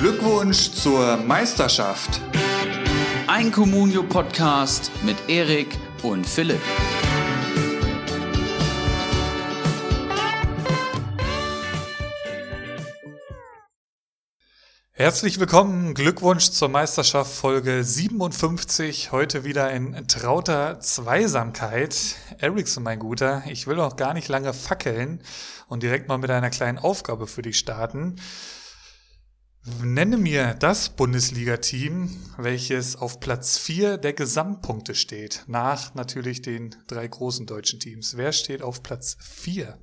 Glückwunsch zur Meisterschaft. Ein Communio-Podcast mit Erik und Philipp. Herzlich willkommen, Glückwunsch zur Meisterschaft Folge 57. Heute wieder in trauter Zweisamkeit. Ericsson, mein Guter, ich will auch gar nicht lange fackeln und direkt mal mit einer kleinen Aufgabe für dich starten. Nenne mir das Bundesliga-Team, welches auf Platz 4 der Gesamtpunkte steht, nach natürlich den drei großen deutschen Teams. Wer steht auf Platz 4?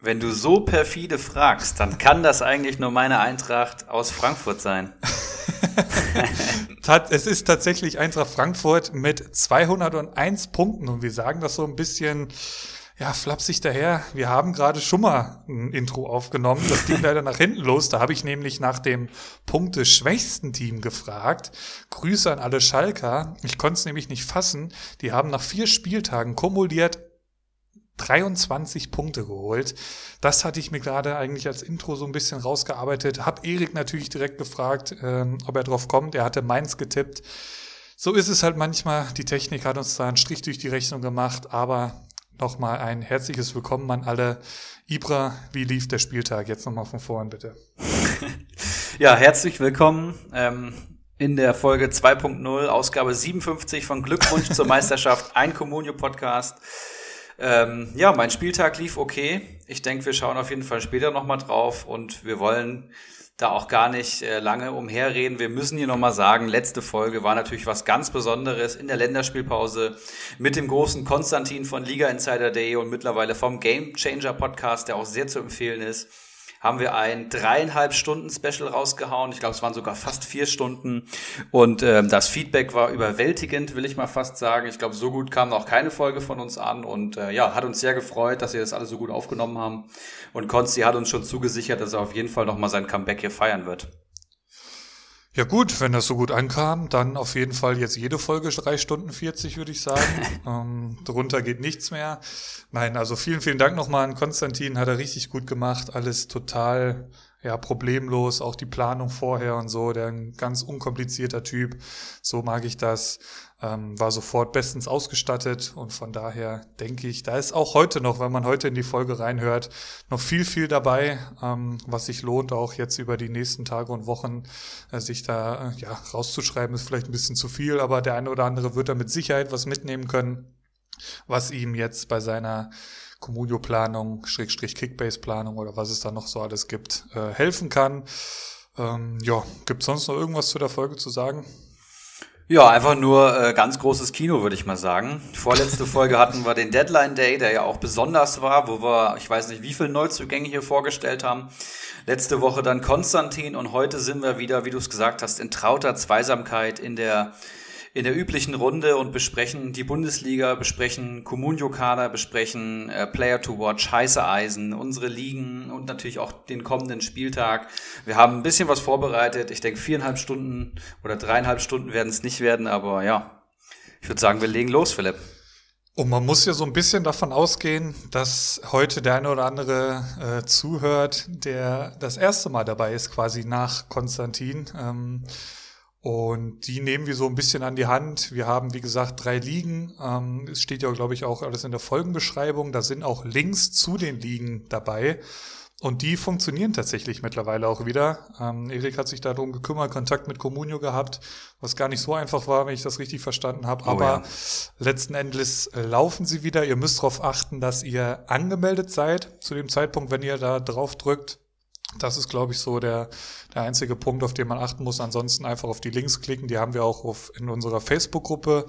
Wenn du so perfide fragst, dann kann das eigentlich nur meine Eintracht aus Frankfurt sein. es ist tatsächlich Eintracht Frankfurt mit 201 Punkten und wir sagen das so ein bisschen ja, flapsig daher. Wir haben gerade schon mal ein Intro aufgenommen. Das ging leider nach hinten los. Da habe ich nämlich nach dem Punkte schwächsten Team gefragt. Grüße an alle Schalker. Ich konnte es nämlich nicht fassen. Die haben nach vier Spieltagen kumuliert 23 Punkte geholt. Das hatte ich mir gerade eigentlich als Intro so ein bisschen rausgearbeitet. Hab Erik natürlich direkt gefragt, ähm, ob er drauf kommt. Er hatte meins getippt. So ist es halt manchmal. Die Technik hat uns da einen Strich durch die Rechnung gemacht, aber nochmal ein herzliches Willkommen an alle. Ibra, wie lief der Spieltag? Jetzt nochmal von vorn, bitte. ja, herzlich willkommen. Ähm in der Folge 2.0, Ausgabe 57 von Glückwunsch zur Meisterschaft, ein Communio-Podcast. Ähm, ja, mein Spieltag lief okay. Ich denke, wir schauen auf jeden Fall später nochmal drauf und wir wollen da auch gar nicht äh, lange umherreden. Wir müssen hier nochmal sagen, letzte Folge war natürlich was ganz Besonderes in der Länderspielpause mit dem großen Konstantin von Liga Insider Day und mittlerweile vom Game Changer Podcast, der auch sehr zu empfehlen ist haben wir ein dreieinhalb Stunden Special rausgehauen. Ich glaube, es waren sogar fast vier Stunden. Und ähm, das Feedback war überwältigend, will ich mal fast sagen. Ich glaube, so gut kam auch keine Folge von uns an. Und äh, ja, hat uns sehr gefreut, dass ihr das alle so gut aufgenommen haben. Und Konsti hat uns schon zugesichert, dass er auf jeden Fall nochmal sein Comeback hier feiern wird. Ja gut, wenn das so gut ankam, dann auf jeden Fall jetzt jede Folge drei Stunden 40, würde ich sagen. ähm, drunter geht nichts mehr. Nein, also vielen, vielen Dank nochmal an Konstantin, hat er richtig gut gemacht, alles total ja, problemlos, auch die Planung vorher und so, der ein ganz unkomplizierter Typ, so mag ich das, ähm, war sofort bestens ausgestattet und von daher denke ich, da ist auch heute noch, wenn man heute in die Folge reinhört, noch viel, viel dabei, ähm, was sich lohnt, auch jetzt über die nächsten Tage und Wochen äh, sich da äh, ja, rauszuschreiben, ist vielleicht ein bisschen zu viel, aber der eine oder andere wird da mit Sicherheit was mitnehmen können, was ihm jetzt bei seiner Communio-Planung, Schrägstrich Kickbase-Planung oder was es da noch so alles gibt, äh, helfen kann. Ähm, ja, gibt sonst noch irgendwas zu der Folge zu sagen? Ja, einfach nur äh, ganz großes Kino, würde ich mal sagen. Vorletzte Folge hatten wir den Deadline Day, der ja auch besonders war, wo wir, ich weiß nicht, wie viele Neuzugänge hier vorgestellt haben. Letzte Woche dann Konstantin und heute sind wir wieder, wie du es gesagt hast, in trauter Zweisamkeit in der in der üblichen Runde und besprechen die Bundesliga, besprechen Comunio-Kader, besprechen äh, Player to Watch, heiße Eisen, unsere Ligen und natürlich auch den kommenden Spieltag. Wir haben ein bisschen was vorbereitet. Ich denke, viereinhalb Stunden oder dreieinhalb Stunden werden es nicht werden, aber ja, ich würde sagen, wir legen los, Philipp. Und man muss ja so ein bisschen davon ausgehen, dass heute der eine oder andere äh, zuhört, der das erste Mal dabei ist, quasi nach Konstantin. Ähm, und die nehmen wir so ein bisschen an die Hand. Wir haben, wie gesagt, drei Ligen. Ähm, es steht ja, glaube ich, auch alles in der Folgenbeschreibung. Da sind auch Links zu den Ligen dabei. Und die funktionieren tatsächlich mittlerweile auch wieder. Ähm, Erik hat sich darum gekümmert, Kontakt mit Comunio gehabt, was gar nicht so einfach war, wenn ich das richtig verstanden habe. Oh, Aber ja. letzten Endes laufen sie wieder. Ihr müsst darauf achten, dass ihr angemeldet seid zu dem Zeitpunkt, wenn ihr da drauf drückt. Das ist, glaube ich, so der, der einzige Punkt, auf den man achten muss. Ansonsten einfach auf die Links klicken. Die haben wir auch auf, in unserer Facebook-Gruppe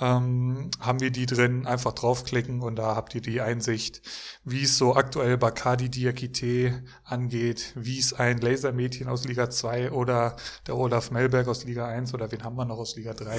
ähm, haben wir die drin, einfach draufklicken und da habt ihr die Einsicht, wie es so aktuell Bakadi Diakite angeht, wie es ein Lasermädchen aus Liga 2 oder der Olaf Melberg aus Liga 1 oder wen haben wir noch aus Liga 3?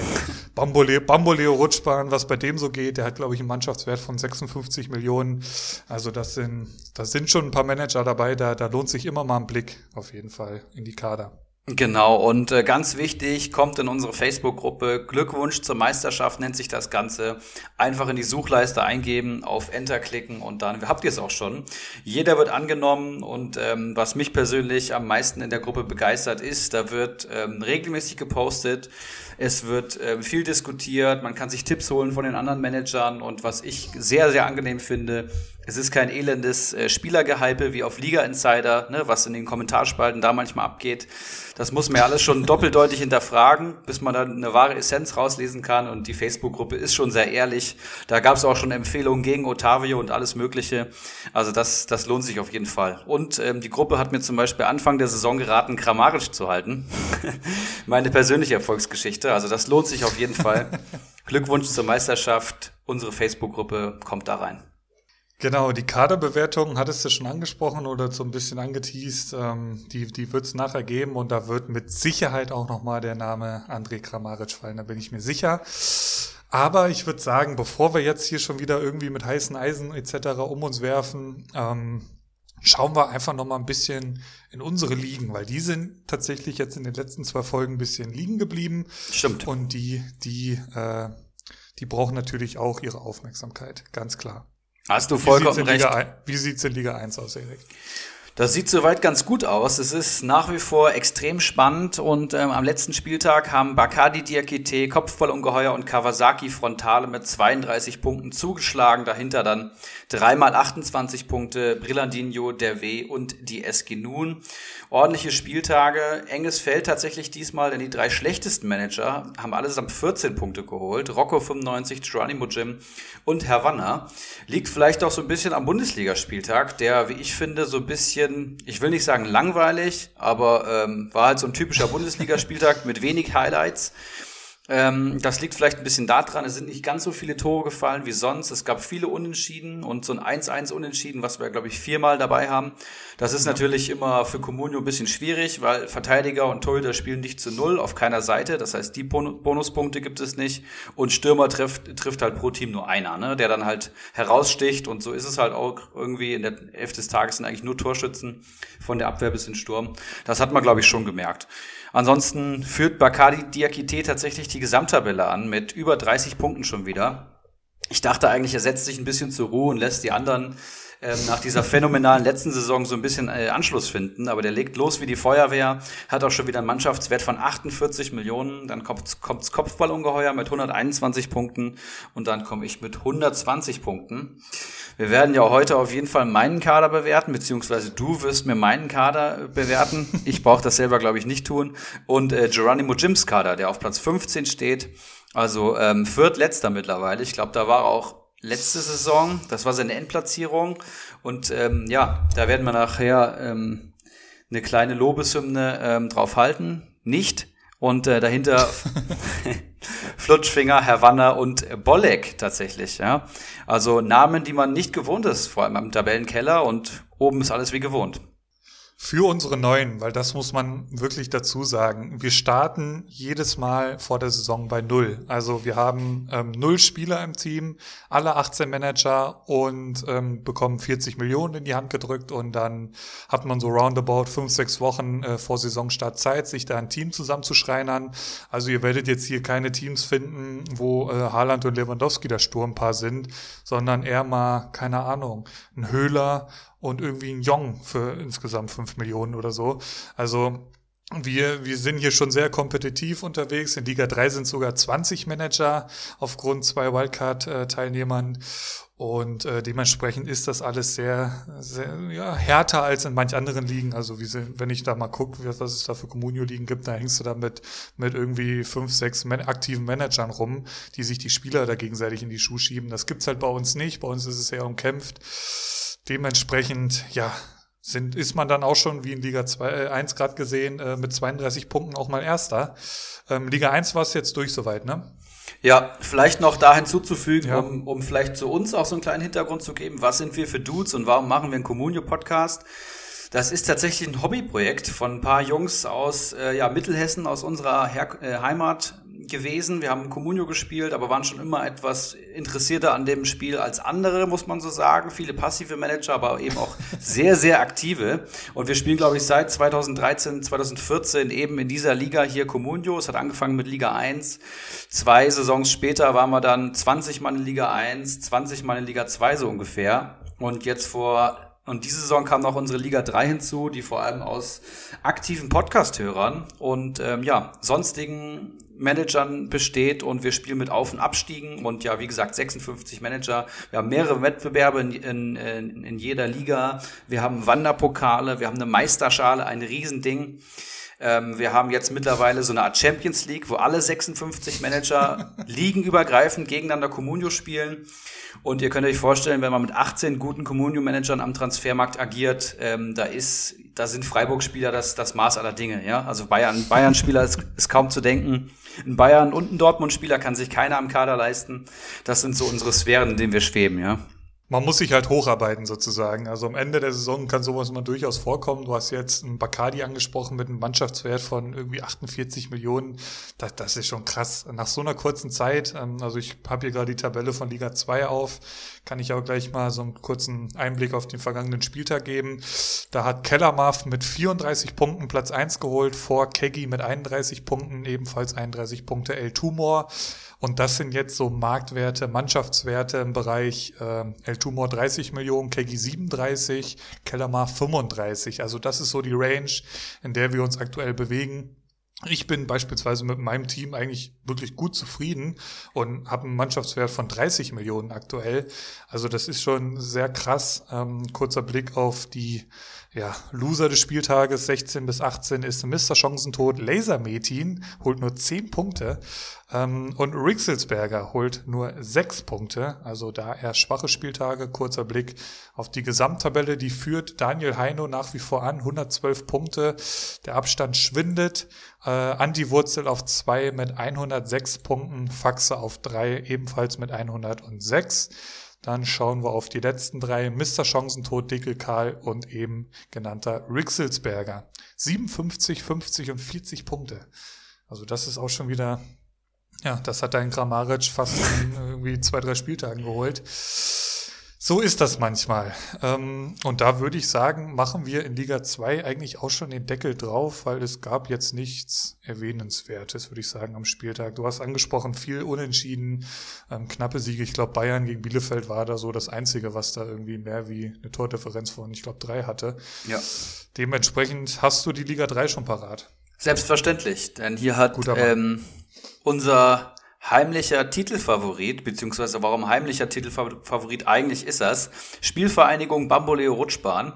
Bamboleo, Bamboleo Rutschbahn, was bei dem so geht, der hat glaube ich einen Mannschaftswert von 56 Millionen. Also das sind, das sind schon ein paar Manager dabei, da, da lohnt sich immer mal ein Blick auf jeden Fall in die Kader. Genau, und äh, ganz wichtig, kommt in unsere Facebook-Gruppe. Glückwunsch zur Meisterschaft nennt sich das Ganze. Einfach in die Suchleiste eingeben, auf Enter klicken und dann habt ihr es auch schon. Jeder wird angenommen und ähm, was mich persönlich am meisten in der Gruppe begeistert ist, da wird ähm, regelmäßig gepostet. Es wird ähm, viel diskutiert, man kann sich Tipps holen von den anderen Managern und was ich sehr, sehr angenehm finde, es ist kein elendes äh, Spielergehype wie auf Liga Insider, ne, was in den Kommentarspalten da manchmal abgeht. Das muss man ja alles schon doppeldeutig hinterfragen, bis man dann eine wahre Essenz rauslesen kann. Und die Facebook-Gruppe ist schon sehr ehrlich. Da gab es auch schon Empfehlungen gegen Otavio und alles Mögliche. Also das, das lohnt sich auf jeden Fall. Und ähm, die Gruppe hat mir zum Beispiel Anfang der Saison geraten, Grammarisch zu halten. Meine persönliche Erfolgsgeschichte. Also das lohnt sich auf jeden Fall. Glückwunsch zur Meisterschaft. Unsere Facebook-Gruppe kommt da rein. Genau, die Kaderbewertung hattest du schon angesprochen oder so ein bisschen angeteased. Ähm, die die wird es nachher geben und da wird mit Sicherheit auch nochmal der Name André Kramaric fallen, da bin ich mir sicher. Aber ich würde sagen, bevor wir jetzt hier schon wieder irgendwie mit heißen Eisen etc. um uns werfen, ähm, schauen wir einfach nochmal ein bisschen in unsere Ligen, weil die sind tatsächlich jetzt in den letzten zwei Folgen ein bisschen liegen geblieben. Stimmt. Und die, die, äh, die brauchen natürlich auch ihre Aufmerksamkeit, ganz klar. Hast du vollkommen recht. Liga, wie sieht's in Liga 1 aus, Erik? Das sieht soweit ganz gut aus. Es ist nach wie vor extrem spannend und ähm, am letzten Spieltag haben Bakadi Diakite, Kopfballungeheuer und Kawasaki Frontale mit 32 Punkten zugeschlagen. Dahinter dann dreimal 28 Punkte Brillandinho, der W und die SG Nun. Ordentliche Spieltage, enges Feld tatsächlich diesmal, denn die drei schlechtesten Manager haben allesamt 14 Punkte geholt. Rocco 95, Geronimo Jim und Havanna. Liegt vielleicht auch so ein bisschen am Bundesligaspieltag, der, wie ich finde, so ein bisschen bisschen, ich will nicht sagen langweilig, aber ähm, war halt so ein typischer Bundesligaspieltag mit wenig Highlights. Ähm, das liegt vielleicht ein bisschen daran, es sind nicht ganz so viele Tore gefallen wie sonst. Es gab viele Unentschieden und so ein 1-1 Unentschieden, was wir, glaube ich, viermal dabei haben. Das ist natürlich immer für Comunio ein bisschen schwierig, weil Verteidiger und Torhüter spielen nicht zu Null auf keiner Seite. Das heißt, die Bonuspunkte gibt es nicht. Und Stürmer trifft, trifft halt pro Team nur einer, ne? der dann halt heraussticht. Und so ist es halt auch irgendwie in der Elf des Tages sind eigentlich nur Torschützen von der Abwehr bis in Sturm. Das hat man, glaube ich, schon gemerkt. Ansonsten führt Bakadi Diakite tatsächlich die Gesamttabelle an mit über 30 Punkten schon wieder. Ich dachte eigentlich, er setzt sich ein bisschen zur Ruhe und lässt die anderen ähm, nach dieser phänomenalen letzten Saison so ein bisschen äh, Anschluss finden. Aber der legt los wie die Feuerwehr, hat auch schon wieder einen Mannschaftswert von 48 Millionen. Dann kommt kommt's Kopfballungeheuer mit 121 Punkten und dann komme ich mit 120 Punkten. Wir werden ja heute auf jeden Fall meinen Kader bewerten, beziehungsweise du wirst mir meinen Kader äh, bewerten. Ich brauche das selber, glaube ich, nicht tun. Und äh, Geronimo Jims Kader, der auf Platz 15 steht. Also ähm, viertletzter mittlerweile. Ich glaube, da war auch letzte Saison. Das war seine Endplatzierung. Und ähm, ja, da werden wir nachher ähm, eine kleine Lobeshymne ähm, drauf halten. Nicht. Und äh, dahinter Flutschfinger, Havanna und Bolek tatsächlich. Ja, Also Namen, die man nicht gewohnt ist, vor allem im Tabellenkeller. Und oben ist alles wie gewohnt. Für unsere Neuen, weil das muss man wirklich dazu sagen. Wir starten jedes Mal vor der Saison bei Null. Also wir haben ähm, null Spieler im Team, alle 18 Manager und ähm, bekommen 40 Millionen in die Hand gedrückt und dann hat man so roundabout fünf, sechs Wochen äh, vor Saisonstart Zeit, sich da ein Team zusammenzuschreinern. Also ihr werdet jetzt hier keine Teams finden, wo äh, Haaland und Lewandowski das Sturmpaar sind, sondern eher mal, keine Ahnung, ein Höhler und irgendwie ein Jong für insgesamt fünf Millionen oder so. Also wir, wir sind hier schon sehr kompetitiv unterwegs. In Liga 3 sind sogar 20 Manager aufgrund zwei Wildcard-Teilnehmern. Und äh, dementsprechend ist das alles sehr, sehr ja, härter als in manch anderen Ligen. Also wie sind, wenn ich da mal gucke, was es da für Communio-Ligen gibt, da hängst du da mit, mit irgendwie fünf, sechs man aktiven Managern rum, die sich die Spieler da gegenseitig in die Schuhe schieben. Das gibt's halt bei uns nicht. Bei uns ist es sehr umkämpft. Dementsprechend, ja, sind, ist man dann auch schon, wie in Liga 2, äh, 1 gerade gesehen, äh, mit 32 Punkten auch mal Erster. Ähm, Liga 1 war es jetzt durch soweit, ne? Ja, vielleicht noch da hinzuzufügen, ja. um, um vielleicht zu uns auch so einen kleinen Hintergrund zu geben. Was sind wir für Dudes und warum machen wir einen Communio-Podcast? Das ist tatsächlich ein Hobbyprojekt von ein paar Jungs aus äh, ja, Mittelhessen, aus unserer Her äh, Heimat, gewesen. Wir haben Comunio gespielt, aber waren schon immer etwas interessierter an dem Spiel als andere, muss man so sagen. Viele passive Manager, aber eben auch sehr, sehr aktive. Und wir spielen, glaube ich, seit 2013, 2014 eben in dieser Liga hier Comunio. Es hat angefangen mit Liga 1. Zwei Saisons später waren wir dann 20 Mal in Liga 1, 20 Mal in Liga 2 so ungefähr. Und jetzt vor und diese Saison kam noch unsere Liga 3 hinzu, die vor allem aus aktiven Podcast-Hörern und ähm, ja, sonstigen Managern besteht und wir spielen mit Auf- und Abstiegen und ja, wie gesagt, 56 Manager. Wir haben mehrere Wettbewerbe in, in, in jeder Liga. Wir haben Wanderpokale, wir haben eine Meisterschale, ein Riesending. Ähm, wir haben jetzt mittlerweile so eine Art Champions League, wo alle 56 Manager ligenübergreifend gegeneinander Communio spielen. Und ihr könnt euch vorstellen, wenn man mit 18 guten Communio-Managern am Transfermarkt agiert, ähm, da ist, da sind Freiburg-Spieler das, das Maß aller Dinge, ja. Also Bayern, Bayern-Spieler ist, ist kaum zu denken. Ein Bayern und ein Dortmund-Spieler kann sich keiner am Kader leisten. Das sind so unsere Sphären, in denen wir schweben, ja. Man muss sich halt hocharbeiten sozusagen. Also am Ende der Saison kann sowas mal durchaus vorkommen. Du hast jetzt einen Bacardi angesprochen mit einem Mannschaftswert von irgendwie 48 Millionen. Das, das ist schon krass. Nach so einer kurzen Zeit, ähm, also ich habe hier gerade die Tabelle von Liga 2 auf, kann ich auch gleich mal so einen kurzen Einblick auf den vergangenen Spieltag geben. Da hat Kellermarf mit 34 Punkten Platz 1 geholt, vor Keggy mit 31 Punkten, ebenfalls 31 Punkte El Tumor. Und das sind jetzt so Marktwerte, Mannschaftswerte im Bereich äh, El Tumor 30 Millionen, Kegi 37, Kellermar 35. Also das ist so die Range, in der wir uns aktuell bewegen. Ich bin beispielsweise mit meinem Team eigentlich wirklich gut zufrieden und habe einen Mannschaftswert von 30 Millionen aktuell. Also das ist schon sehr krass. Ähm, kurzer Blick auf die ja, Loser des Spieltages 16 bis 18 ist Mr. Chancentod. Laser Metin holt nur 10 Punkte. Ähm, und Rixelsberger holt nur 6 Punkte. Also da eher schwache Spieltage. Kurzer Blick auf die Gesamttabelle. Die führt Daniel Heino nach wie vor an. 112 Punkte. Der Abstand schwindet. Äh, Andi Wurzel auf 2 mit 106 Punkten. Faxe auf 3 ebenfalls mit 106. Dann schauen wir auf die letzten drei. Mr. Chancentod, Dickel Karl und eben genannter Rixelsberger. 57, 50 und 40 Punkte. Also das ist auch schon wieder, ja, das hat dein Grammaric fast in irgendwie zwei, drei Spieltagen geholt. So ist das manchmal. Ähm, und da würde ich sagen, machen wir in Liga 2 eigentlich auch schon den Deckel drauf, weil es gab jetzt nichts Erwähnenswertes, würde ich sagen, am Spieltag. Du hast angesprochen, viel Unentschieden, ähm, knappe Siege. Ich glaube, Bayern gegen Bielefeld war da so das Einzige, was da irgendwie mehr wie eine Tordifferenz von, ich glaube, drei hatte. Ja. Dementsprechend hast du die Liga 3 schon parat. Selbstverständlich, denn hier hat ähm, unser heimlicher Titelfavorit, beziehungsweise warum heimlicher Titelfavorit eigentlich ist das. Spielvereinigung Bamboleo Rutschbahn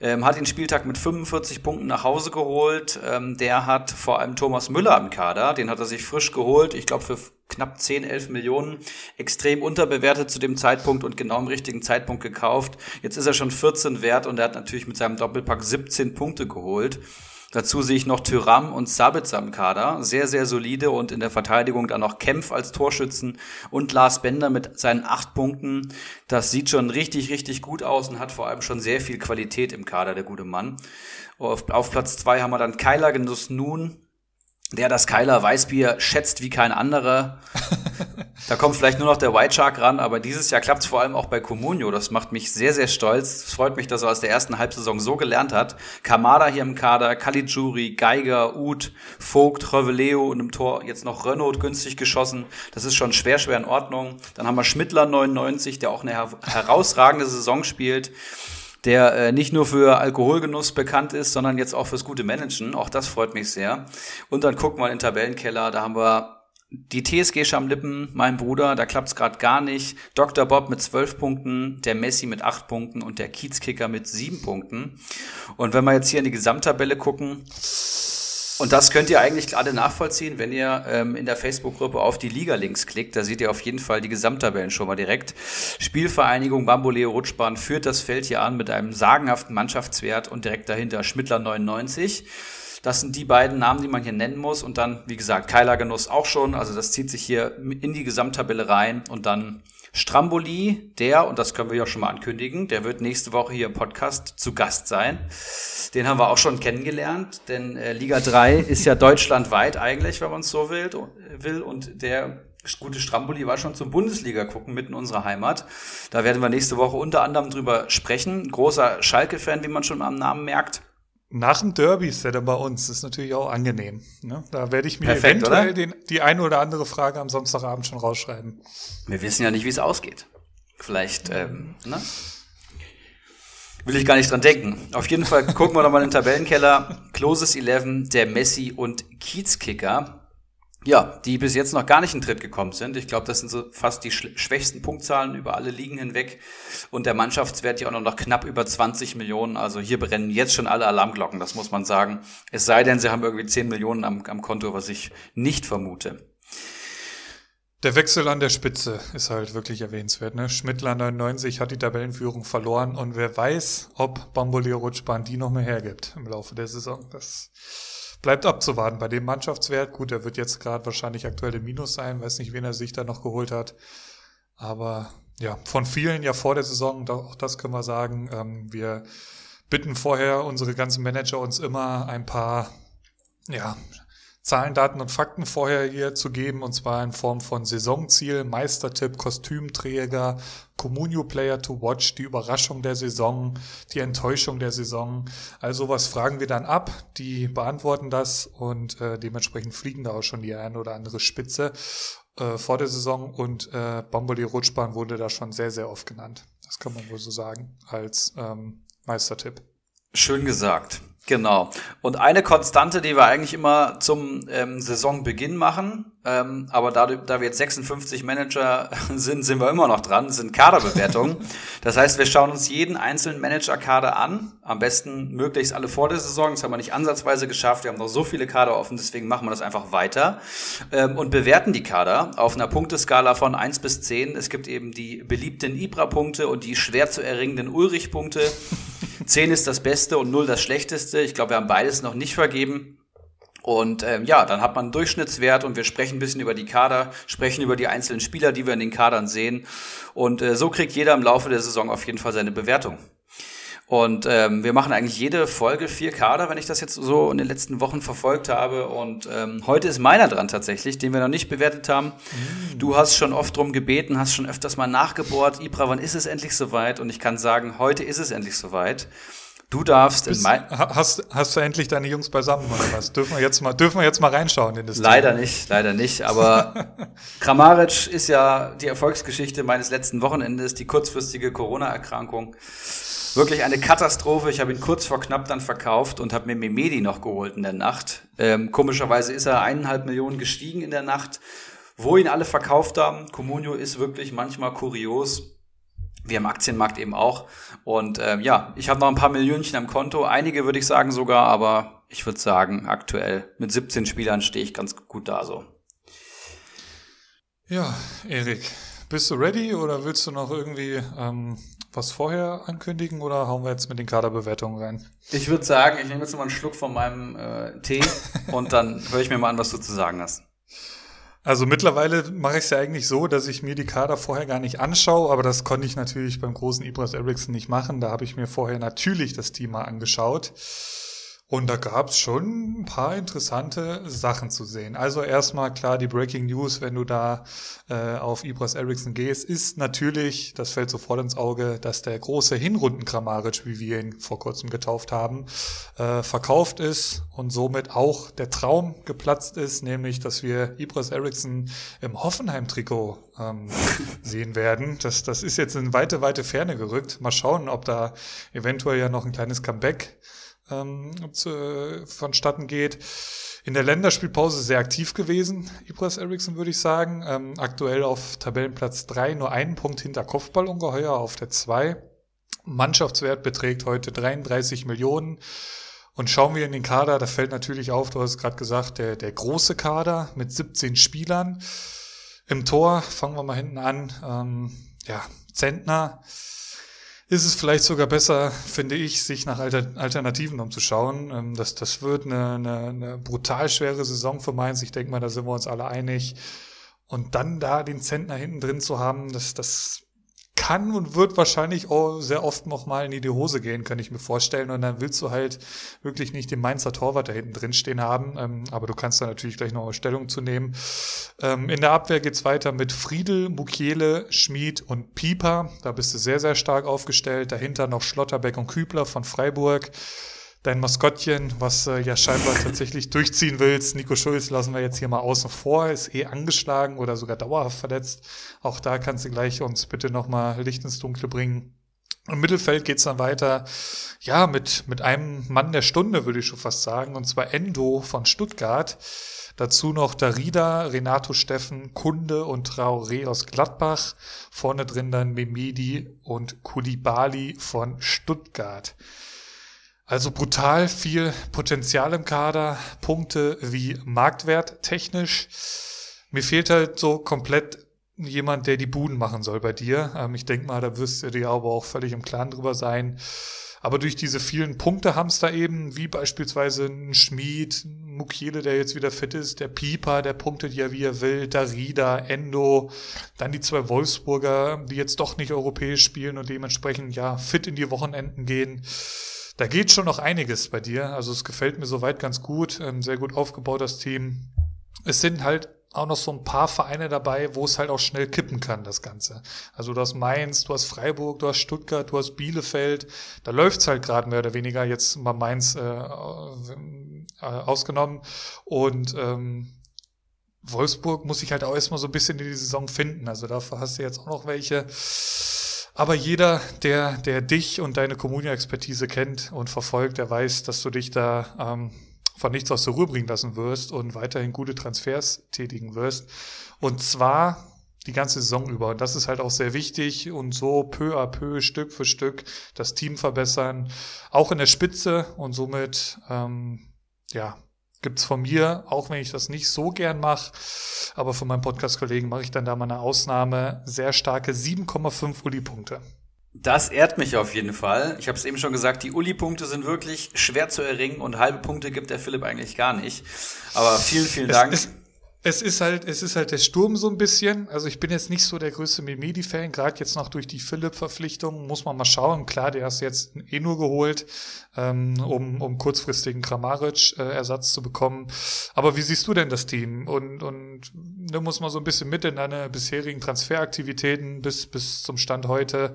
ähm, hat den Spieltag mit 45 Punkten nach Hause geholt. Ähm, der hat vor allem Thomas Müller im Kader, den hat er sich frisch geholt, ich glaube für knapp 10, 11 Millionen, extrem unterbewertet zu dem Zeitpunkt und genau im richtigen Zeitpunkt gekauft. Jetzt ist er schon 14 wert und er hat natürlich mit seinem Doppelpack 17 Punkte geholt. Dazu sehe ich noch Tyram und Sabitzer im Kader. Sehr, sehr solide und in der Verteidigung dann noch Kempf als Torschützen und Lars Bender mit seinen acht Punkten. Das sieht schon richtig, richtig gut aus und hat vor allem schon sehr viel Qualität im Kader, der gute Mann. Auf, auf Platz zwei haben wir dann Keiler Genuss Nun der das Keiler Weißbier schätzt wie kein anderer. da kommt vielleicht nur noch der White Shark ran, aber dieses Jahr klappt es vor allem auch bei Comunio. Das macht mich sehr, sehr stolz. Es freut mich, dass er aus der ersten Halbsaison so gelernt hat. Kamada hier im Kader, Caligiuri, Geiger, Uth, Vogt, Reveleo und im Tor jetzt noch Renault günstig geschossen. Das ist schon schwer, schwer in Ordnung. Dann haben wir Schmittler 99, der auch eine herausragende Saison spielt der äh, nicht nur für Alkoholgenuss bekannt ist, sondern jetzt auch fürs gute Managen. Auch das freut mich sehr. Und dann gucken wir in den Tabellenkeller, da haben wir die TSG Schamlippen, mein Bruder, da klappt's gerade gar nicht. Dr. Bob mit zwölf Punkten, der Messi mit acht Punkten und der Kiezkicker mit sieben Punkten. Und wenn wir jetzt hier in die Gesamttabelle gucken, und das könnt ihr eigentlich gerade nachvollziehen, wenn ihr ähm, in der Facebook-Gruppe auf die Liga-Links klickt. Da seht ihr auf jeden Fall die Gesamttabellen schon mal direkt. Spielvereinigung Bamboleo Rutschbahn führt das Feld hier an mit einem sagenhaften Mannschaftswert und direkt dahinter Schmittler 99. Das sind die beiden Namen, die man hier nennen muss. Und dann, wie gesagt, Keiler Genuss auch schon. Also das zieht sich hier in die Gesamttabelle rein. Und dann Stramboli, der, und das können wir ja schon mal ankündigen, der wird nächste Woche hier im Podcast zu Gast sein. Den haben wir auch schon kennengelernt, denn äh, Liga 3 ist ja deutschlandweit eigentlich, wenn man es so will, will. Und der gute Stramboli war schon zum Bundesliga gucken, mitten in unserer Heimat. Da werden wir nächste Woche unter anderem drüber sprechen. Großer Schalke-Fan, wie man schon am Namen merkt. Nach dem Derby ist er dann bei uns. Das ist natürlich auch angenehm. Ne? Da werde ich mir Perfekt, eventuell den, die eine oder andere Frage am Samstagabend schon rausschreiben. Wir wissen ja nicht, wie es ausgeht. Vielleicht, ähm, ne? Will ich gar nicht dran denken. Auf jeden Fall gucken wir doch mal in den Tabellenkeller. Closes 11, der Messi und Kiezkicker. Ja, die bis jetzt noch gar nicht in Tritt gekommen sind. Ich glaube, das sind so fast die schwächsten Punktzahlen über alle Ligen hinweg. Und der Mannschaftswert ja auch noch knapp über 20 Millionen. Also hier brennen jetzt schon alle Alarmglocken, das muss man sagen. Es sei denn, sie haben irgendwie 10 Millionen am, am Konto, was ich nicht vermute. Der Wechsel an der Spitze ist halt wirklich erwähnenswert. Ne? Schmidtler 99 hat die Tabellenführung verloren und wer weiß, ob Bambolier Rutschbahn die noch mehr hergibt im Laufe der Saison. Das bleibt abzuwarten bei dem Mannschaftswert. Gut, er wird jetzt gerade wahrscheinlich aktuell im Minus sein, weiß nicht, wen er sich da noch geholt hat. Aber ja, von vielen ja vor der Saison, auch das können wir sagen. Ähm, wir bitten vorher unsere ganzen Manager uns immer ein paar ja, Zahlen, Daten und Fakten vorher hier zu geben, und zwar in Form von Saisonziel, Meistertipp, Kostümträger, Communio Player to Watch, die Überraschung der Saison, die Enttäuschung der Saison. Also was fragen wir dann ab, die beantworten das und äh, dementsprechend fliegen da auch schon die eine oder andere Spitze äh, vor der Saison und äh, Bamboli Rutschbahn wurde da schon sehr, sehr oft genannt. Das kann man wohl so sagen als ähm, Meistertipp. Schön gesagt. Genau. Und eine Konstante, die wir eigentlich immer zum ähm, Saisonbeginn machen, ähm, aber da, da wir jetzt 56 Manager sind, sind wir immer noch dran, sind Kaderbewertungen. das heißt, wir schauen uns jeden einzelnen Manager-Kader an, am besten möglichst alle vor der Saison. Das haben wir nicht ansatzweise geschafft. Wir haben noch so viele Kader offen, deswegen machen wir das einfach weiter ähm, und bewerten die Kader auf einer Punkteskala von 1 bis 10. Es gibt eben die beliebten Ibra-Punkte und die schwer zu erringenden Ulrich-Punkte. 10 ist das Beste und 0 das Schlechteste. Ich glaube, wir haben beides noch nicht vergeben. Und ähm, ja, dann hat man einen Durchschnittswert und wir sprechen ein bisschen über die Kader, sprechen über die einzelnen Spieler, die wir in den Kadern sehen. Und äh, so kriegt jeder im Laufe der Saison auf jeden Fall seine Bewertung. Und ähm, wir machen eigentlich jede Folge vier Kader, wenn ich das jetzt so in den letzten Wochen verfolgt habe. Und ähm, heute ist meiner dran tatsächlich, den wir noch nicht bewertet haben. Mhm. Du hast schon oft drum gebeten, hast schon öfters mal nachgebohrt. Ibra, wann ist es endlich soweit? Und ich kann sagen, heute ist es endlich soweit. Du darfst Bist, in mein hast, hast du endlich deine Jungs beisammen oder was? dürfen wir jetzt mal, dürfen wir jetzt mal reinschauen in das Leider Thema? nicht, leider nicht. Aber Kramaric ist ja die Erfolgsgeschichte meines letzten Wochenendes, die kurzfristige Corona-Erkrankung wirklich eine Katastrophe. Ich habe ihn kurz vor knapp dann verkauft und habe mir Memedi noch geholt in der Nacht. Ähm, komischerweise ist er eineinhalb Millionen gestiegen in der Nacht. Wo ihn alle verkauft haben, Comunio ist wirklich manchmal kurios. Wie am Aktienmarkt eben auch. Und ähm, ja, ich habe noch ein paar Millionchen am Konto. Einige würde ich sagen sogar, aber ich würde sagen, aktuell mit 17 Spielern stehe ich ganz gut da so. Ja, Erik, bist du ready oder willst du noch irgendwie ähm, was vorher ankündigen oder hauen wir jetzt mit den Kaderbewertungen rein? Ich würde sagen, ich nehme jetzt mal einen Schluck von meinem äh, Tee und dann höre ich mir mal an, was du zu sagen hast. Also mittlerweile mache ich es ja eigentlich so, dass ich mir die Kader vorher gar nicht anschaue, aber das konnte ich natürlich beim großen Ibras Ericsson nicht machen. Da habe ich mir vorher natürlich das Team mal angeschaut. Und da gab es schon ein paar interessante Sachen zu sehen. Also erstmal klar, die Breaking News, wenn du da äh, auf Ibras Ericsson gehst, ist natürlich, das fällt sofort ins Auge, dass der große Hinrunden-Kramaric, wie wir ihn vor kurzem getauft haben, äh, verkauft ist und somit auch der Traum geplatzt ist, nämlich, dass wir Ibras Ericsson im Hoffenheim-Trikot ähm, sehen werden. Das, das ist jetzt in weite, weite Ferne gerückt. Mal schauen, ob da eventuell ja noch ein kleines Comeback ähm, zu, vonstatten geht. In der Länderspielpause sehr aktiv gewesen, Ibras Eriksson würde ich sagen. Ähm, aktuell auf Tabellenplatz 3, nur einen Punkt hinter Kopfballungeheuer auf der 2. Mannschaftswert beträgt heute 33 Millionen. Und schauen wir in den Kader, da fällt natürlich auf, du hast gerade gesagt, der, der große Kader mit 17 Spielern. Im Tor fangen wir mal hinten an. Ähm, ja, Zentner ist es vielleicht sogar besser, finde ich, sich nach Alter Alternativen umzuschauen. Ähm, das, das wird eine, eine, eine brutal schwere Saison für Mainz. Ich denke mal, da sind wir uns alle einig. Und dann da den Zentner hinten drin zu haben, das, das kann und wird wahrscheinlich auch sehr oft noch mal in die Hose gehen, kann ich mir vorstellen. Und dann willst du halt wirklich nicht den Mainzer Torwart da hinten drin stehen haben. Ähm, aber du kannst da natürlich gleich noch eine Stellung zu nehmen. Ähm, in der Abwehr geht's weiter mit Friedel, Mukiele, Schmid und Pieper. Da bist du sehr, sehr stark aufgestellt. Dahinter noch Schlotterbeck und Kübler von Freiburg dein Maskottchen, was äh, ja scheinbar tatsächlich durchziehen willst. Nico Schulz lassen wir jetzt hier mal außen vor, ist eh angeschlagen oder sogar dauerhaft verletzt. Auch da kannst du gleich uns bitte nochmal Licht ins Dunkle bringen. Im Mittelfeld geht's dann weiter, ja, mit, mit einem Mann der Stunde, würde ich schon fast sagen, und zwar Endo von Stuttgart. Dazu noch Darida, Renato Steffen, Kunde und Traoré aus Gladbach. Vorne drin dann Memedi und Kulibali von Stuttgart. Also brutal viel Potenzial im Kader, Punkte wie Marktwert technisch. Mir fehlt halt so komplett jemand, der die Buden machen soll bei dir. Ähm, ich denke mal, da wirst du dir aber auch völlig im Klaren drüber sein. Aber durch diese vielen Punkte haben es da eben, wie beispielsweise ein Schmied, Mukiele, der jetzt wieder fit ist, der Pieper, der punktet ja wie er will, Darida, Endo, dann die zwei Wolfsburger, die jetzt doch nicht europäisch spielen und dementsprechend ja fit in die Wochenenden gehen da geht schon noch einiges bei dir. Also es gefällt mir soweit ganz gut. Ähm, sehr gut aufgebaut, das Team. Es sind halt auch noch so ein paar Vereine dabei, wo es halt auch schnell kippen kann, das Ganze. Also du hast Mainz, du hast Freiburg, du hast Stuttgart, du hast Bielefeld. Da läuft's halt gerade mehr oder weniger, jetzt mal Mainz äh, äh, ausgenommen. Und ähm, Wolfsburg muss sich halt auch erstmal so ein bisschen in die Saison finden. Also dafür hast du jetzt auch noch welche. Aber jeder, der, der dich und deine Kommunio-Expertise kennt und verfolgt, der weiß, dass du dich da ähm, von nichts aus der Ruhe bringen lassen wirst und weiterhin gute Transfers tätigen wirst. Und zwar die ganze Saison über. Und das ist halt auch sehr wichtig und so peu à peu, Stück für Stück das Team verbessern, auch in der Spitze und somit ähm, ja gibt's von mir, auch wenn ich das nicht so gern mache, aber von meinem Podcast-Kollegen mache ich dann da mal eine Ausnahme, sehr starke 7,5 Uli-Punkte. Das ehrt mich auf jeden Fall. Ich habe es eben schon gesagt, die Uli-Punkte sind wirklich schwer zu erringen und halbe Punkte gibt der Philipp eigentlich gar nicht. Aber vielen, vielen Dank. Es, es ist halt, es ist halt der Sturm so ein bisschen. Also ich bin jetzt nicht so der größte Memedi-Fan, gerade jetzt noch durch die Philipp-Verpflichtung. Muss man mal schauen. Klar, der hast jetzt eh nur geholt, ähm, um, um kurzfristigen Kramaric-Ersatz äh, zu bekommen. Aber wie siehst du denn das Team? Und, und da muss man so ein bisschen mit in deine bisherigen Transferaktivitäten bis, bis zum Stand heute.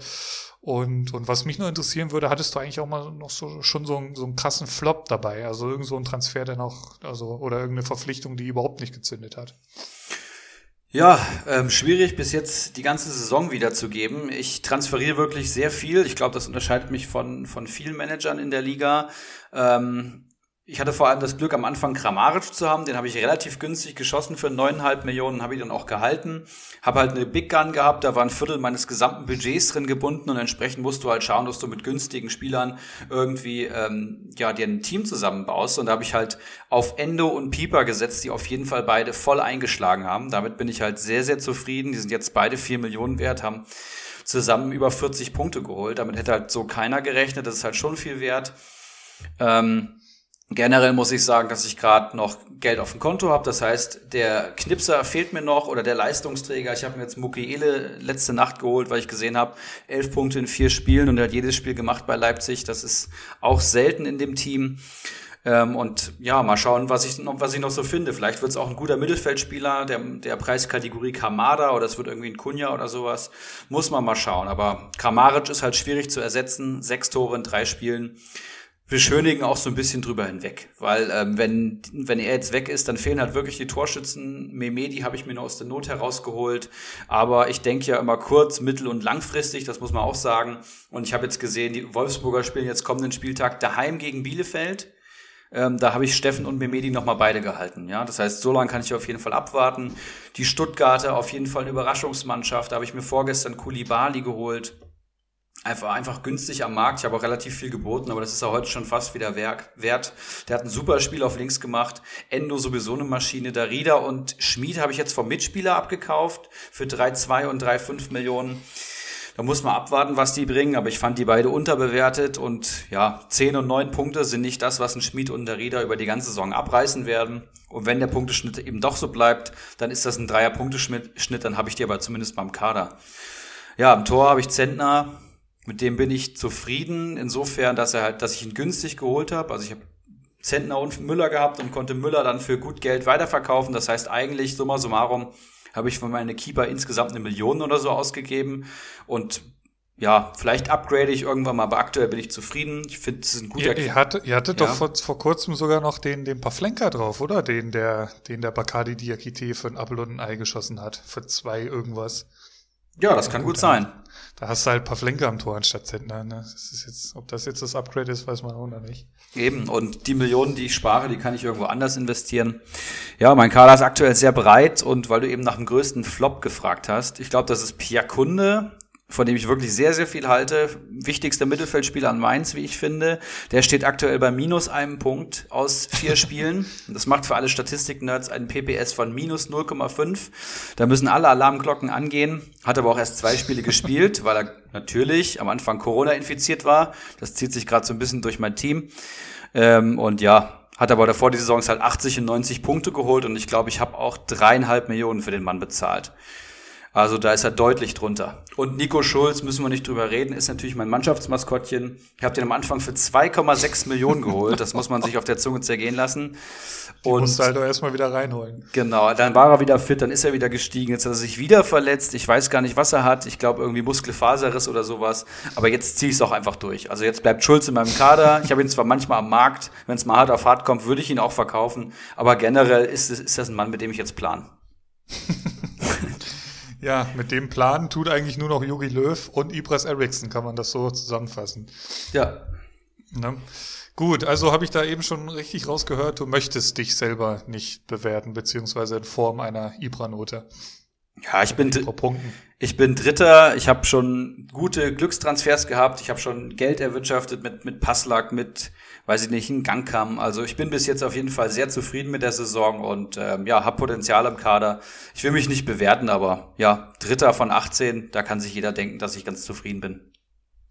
Und, und was mich nur interessieren würde, hattest du eigentlich auch mal noch so, schon so, einen, so einen krassen Flop dabei? Also irgend so ein Transfer, der noch, also, oder irgendeine Verpflichtung, die überhaupt nicht gezündet hat? Ja, ähm, schwierig bis jetzt die ganze Saison wiederzugeben. Ich transferiere wirklich sehr viel. Ich glaube, das unterscheidet mich von, von vielen Managern in der Liga. Ähm, ich hatte vor allem das Glück, am Anfang Kramaric zu haben. Den habe ich relativ günstig geschossen für neuneinhalb Millionen, habe ich dann auch gehalten. Habe halt eine Big Gun gehabt, da war ein Viertel meines gesamten Budgets drin gebunden und entsprechend musst du halt schauen, dass du mit günstigen Spielern irgendwie ähm, ja dir ein Team zusammenbaust. Und da habe ich halt auf Endo und Pieper gesetzt, die auf jeden Fall beide voll eingeschlagen haben. Damit bin ich halt sehr, sehr zufrieden. Die sind jetzt beide vier Millionen wert, haben zusammen über 40 Punkte geholt. Damit hätte halt so keiner gerechnet. Das ist halt schon viel wert. Ähm, Generell muss ich sagen, dass ich gerade noch Geld auf dem Konto habe. Das heißt, der Knipser fehlt mir noch oder der Leistungsträger. Ich habe mir jetzt Mukiele letzte Nacht geholt, weil ich gesehen habe, elf Punkte in vier Spielen und er hat jedes Spiel gemacht bei Leipzig. Das ist auch selten in dem Team. Ähm, und ja, mal schauen, was ich noch, was ich noch so finde. Vielleicht wird es auch ein guter Mittelfeldspieler der, der Preiskategorie Kamada oder es wird irgendwie ein Kunja oder sowas. Muss man mal schauen. Aber Kramaric ist halt schwierig zu ersetzen. Sechs Tore in drei Spielen beschönigen auch so ein bisschen drüber hinweg. Weil ähm, wenn, wenn er jetzt weg ist, dann fehlen halt wirklich die Torschützen. Memedi habe ich mir nur aus der Not herausgeholt. Aber ich denke ja immer kurz, mittel- und langfristig, das muss man auch sagen. Und ich habe jetzt gesehen, die Wolfsburger spielen jetzt kommenden Spieltag daheim gegen Bielefeld. Ähm, da habe ich Steffen und Memedi nochmal beide gehalten. Ja, das heißt, so lange kann ich auf jeden Fall abwarten. Die Stuttgarter auf jeden Fall eine Überraschungsmannschaft. Da habe ich mir vorgestern Kulibali geholt einfach, einfach günstig am Markt. Ich habe auch relativ viel geboten, aber das ist ja heute schon fast wieder wert. Der hat ein super Spiel auf links gemacht. Endo sowieso eine Maschine. Darida und Schmid habe ich jetzt vom Mitspieler abgekauft für 3,2 und 3,5 Millionen. Da muss man abwarten, was die bringen, aber ich fand die beide unterbewertet und ja, 10 und 9 Punkte sind nicht das, was ein Schmied und der Rieder über die ganze Saison abreißen werden. Und wenn der Punkteschnitt eben doch so bleibt, dann ist das ein Dreier-Punkteschnitt, dann habe ich die aber zumindest beim Kader. Ja, im Tor habe ich Zentner, mit dem bin ich zufrieden, insofern, dass er halt, dass ich ihn günstig geholt habe. Also ich habe Zentner und Müller gehabt und konnte Müller dann für gut Geld weiterverkaufen. Das heißt eigentlich, summa summarum, habe ich für meine Keeper insgesamt eine Million oder so ausgegeben. Und ja, vielleicht upgrade ich irgendwann mal, aber aktuell bin ich zufrieden. Ich finde, es ist ein guter Ihr, ihr hattet, ihr hattet ja. doch vor, vor kurzem sogar noch den, den Paflenka drauf, oder? Den, der, den der Bacardi Diakite für ein Apfel und ein Ei geschossen hat. Für zwei irgendwas. Ja, das kann gut, gut sein. Da hast du halt Pavlenka am Tor anstatt Zentner. Ne? Das ist jetzt, ob das jetzt das Upgrade ist, weiß man auch noch nicht. Eben, und die Millionen, die ich spare, die kann ich irgendwo anders investieren. Ja, mein Kader ist aktuell sehr breit und weil du eben nach dem größten Flop gefragt hast, ich glaube, das ist Pia Kunde, von dem ich wirklich sehr, sehr viel halte. Wichtigster Mittelfeldspieler an Mainz, wie ich finde. Der steht aktuell bei minus einem Punkt aus vier Spielen. Das macht für alle Statistik-Nerds einen PPS von minus 0,5. Da müssen alle Alarmglocken angehen. Hat aber auch erst zwei Spiele gespielt, weil er natürlich am Anfang Corona infiziert war. Das zieht sich gerade so ein bisschen durch mein Team. Ähm, und ja, hat aber davor die Saisons halt 80 und 90 Punkte geholt und ich glaube, ich habe auch dreieinhalb Millionen für den Mann bezahlt. Also da ist er deutlich drunter. Und Nico Schulz, müssen wir nicht drüber reden, ist natürlich mein Mannschaftsmaskottchen. Ich habe den am Anfang für 2,6 Millionen geholt. Das muss man sich auf der Zunge zergehen lassen. Die und musst du halt auch erstmal wieder reinholen. Genau, dann war er wieder fit, dann ist er wieder gestiegen. Jetzt hat er sich wieder verletzt. Ich weiß gar nicht, was er hat. Ich glaube irgendwie Muskelfaserriss oder sowas. Aber jetzt ziehe ich es auch einfach durch. Also jetzt bleibt Schulz in meinem Kader. Ich habe ihn zwar manchmal am Markt. Wenn es mal hart auf hart kommt, würde ich ihn auch verkaufen. Aber generell ist, ist das ein Mann, mit dem ich jetzt plan. Ja, mit dem Plan tut eigentlich nur noch Jogi Löw und Ibras Eriksson, kann man das so zusammenfassen. Ja. Ne? Gut, also habe ich da eben schon richtig rausgehört, du möchtest dich selber nicht bewerten, beziehungsweise in Form einer Ibra-Note. Ja, ich bin, ich bin Dritter. Ich habe schon gute Glückstransfers gehabt. Ich habe schon Geld erwirtschaftet mit, mit Passlack, mit weiß ich nicht, in Gang kam. Also ich bin bis jetzt auf jeden Fall sehr zufrieden mit der Saison und ähm, ja, habe Potenzial im Kader. Ich will mich nicht bewerten, aber ja, Dritter von 18, da kann sich jeder denken, dass ich ganz zufrieden bin.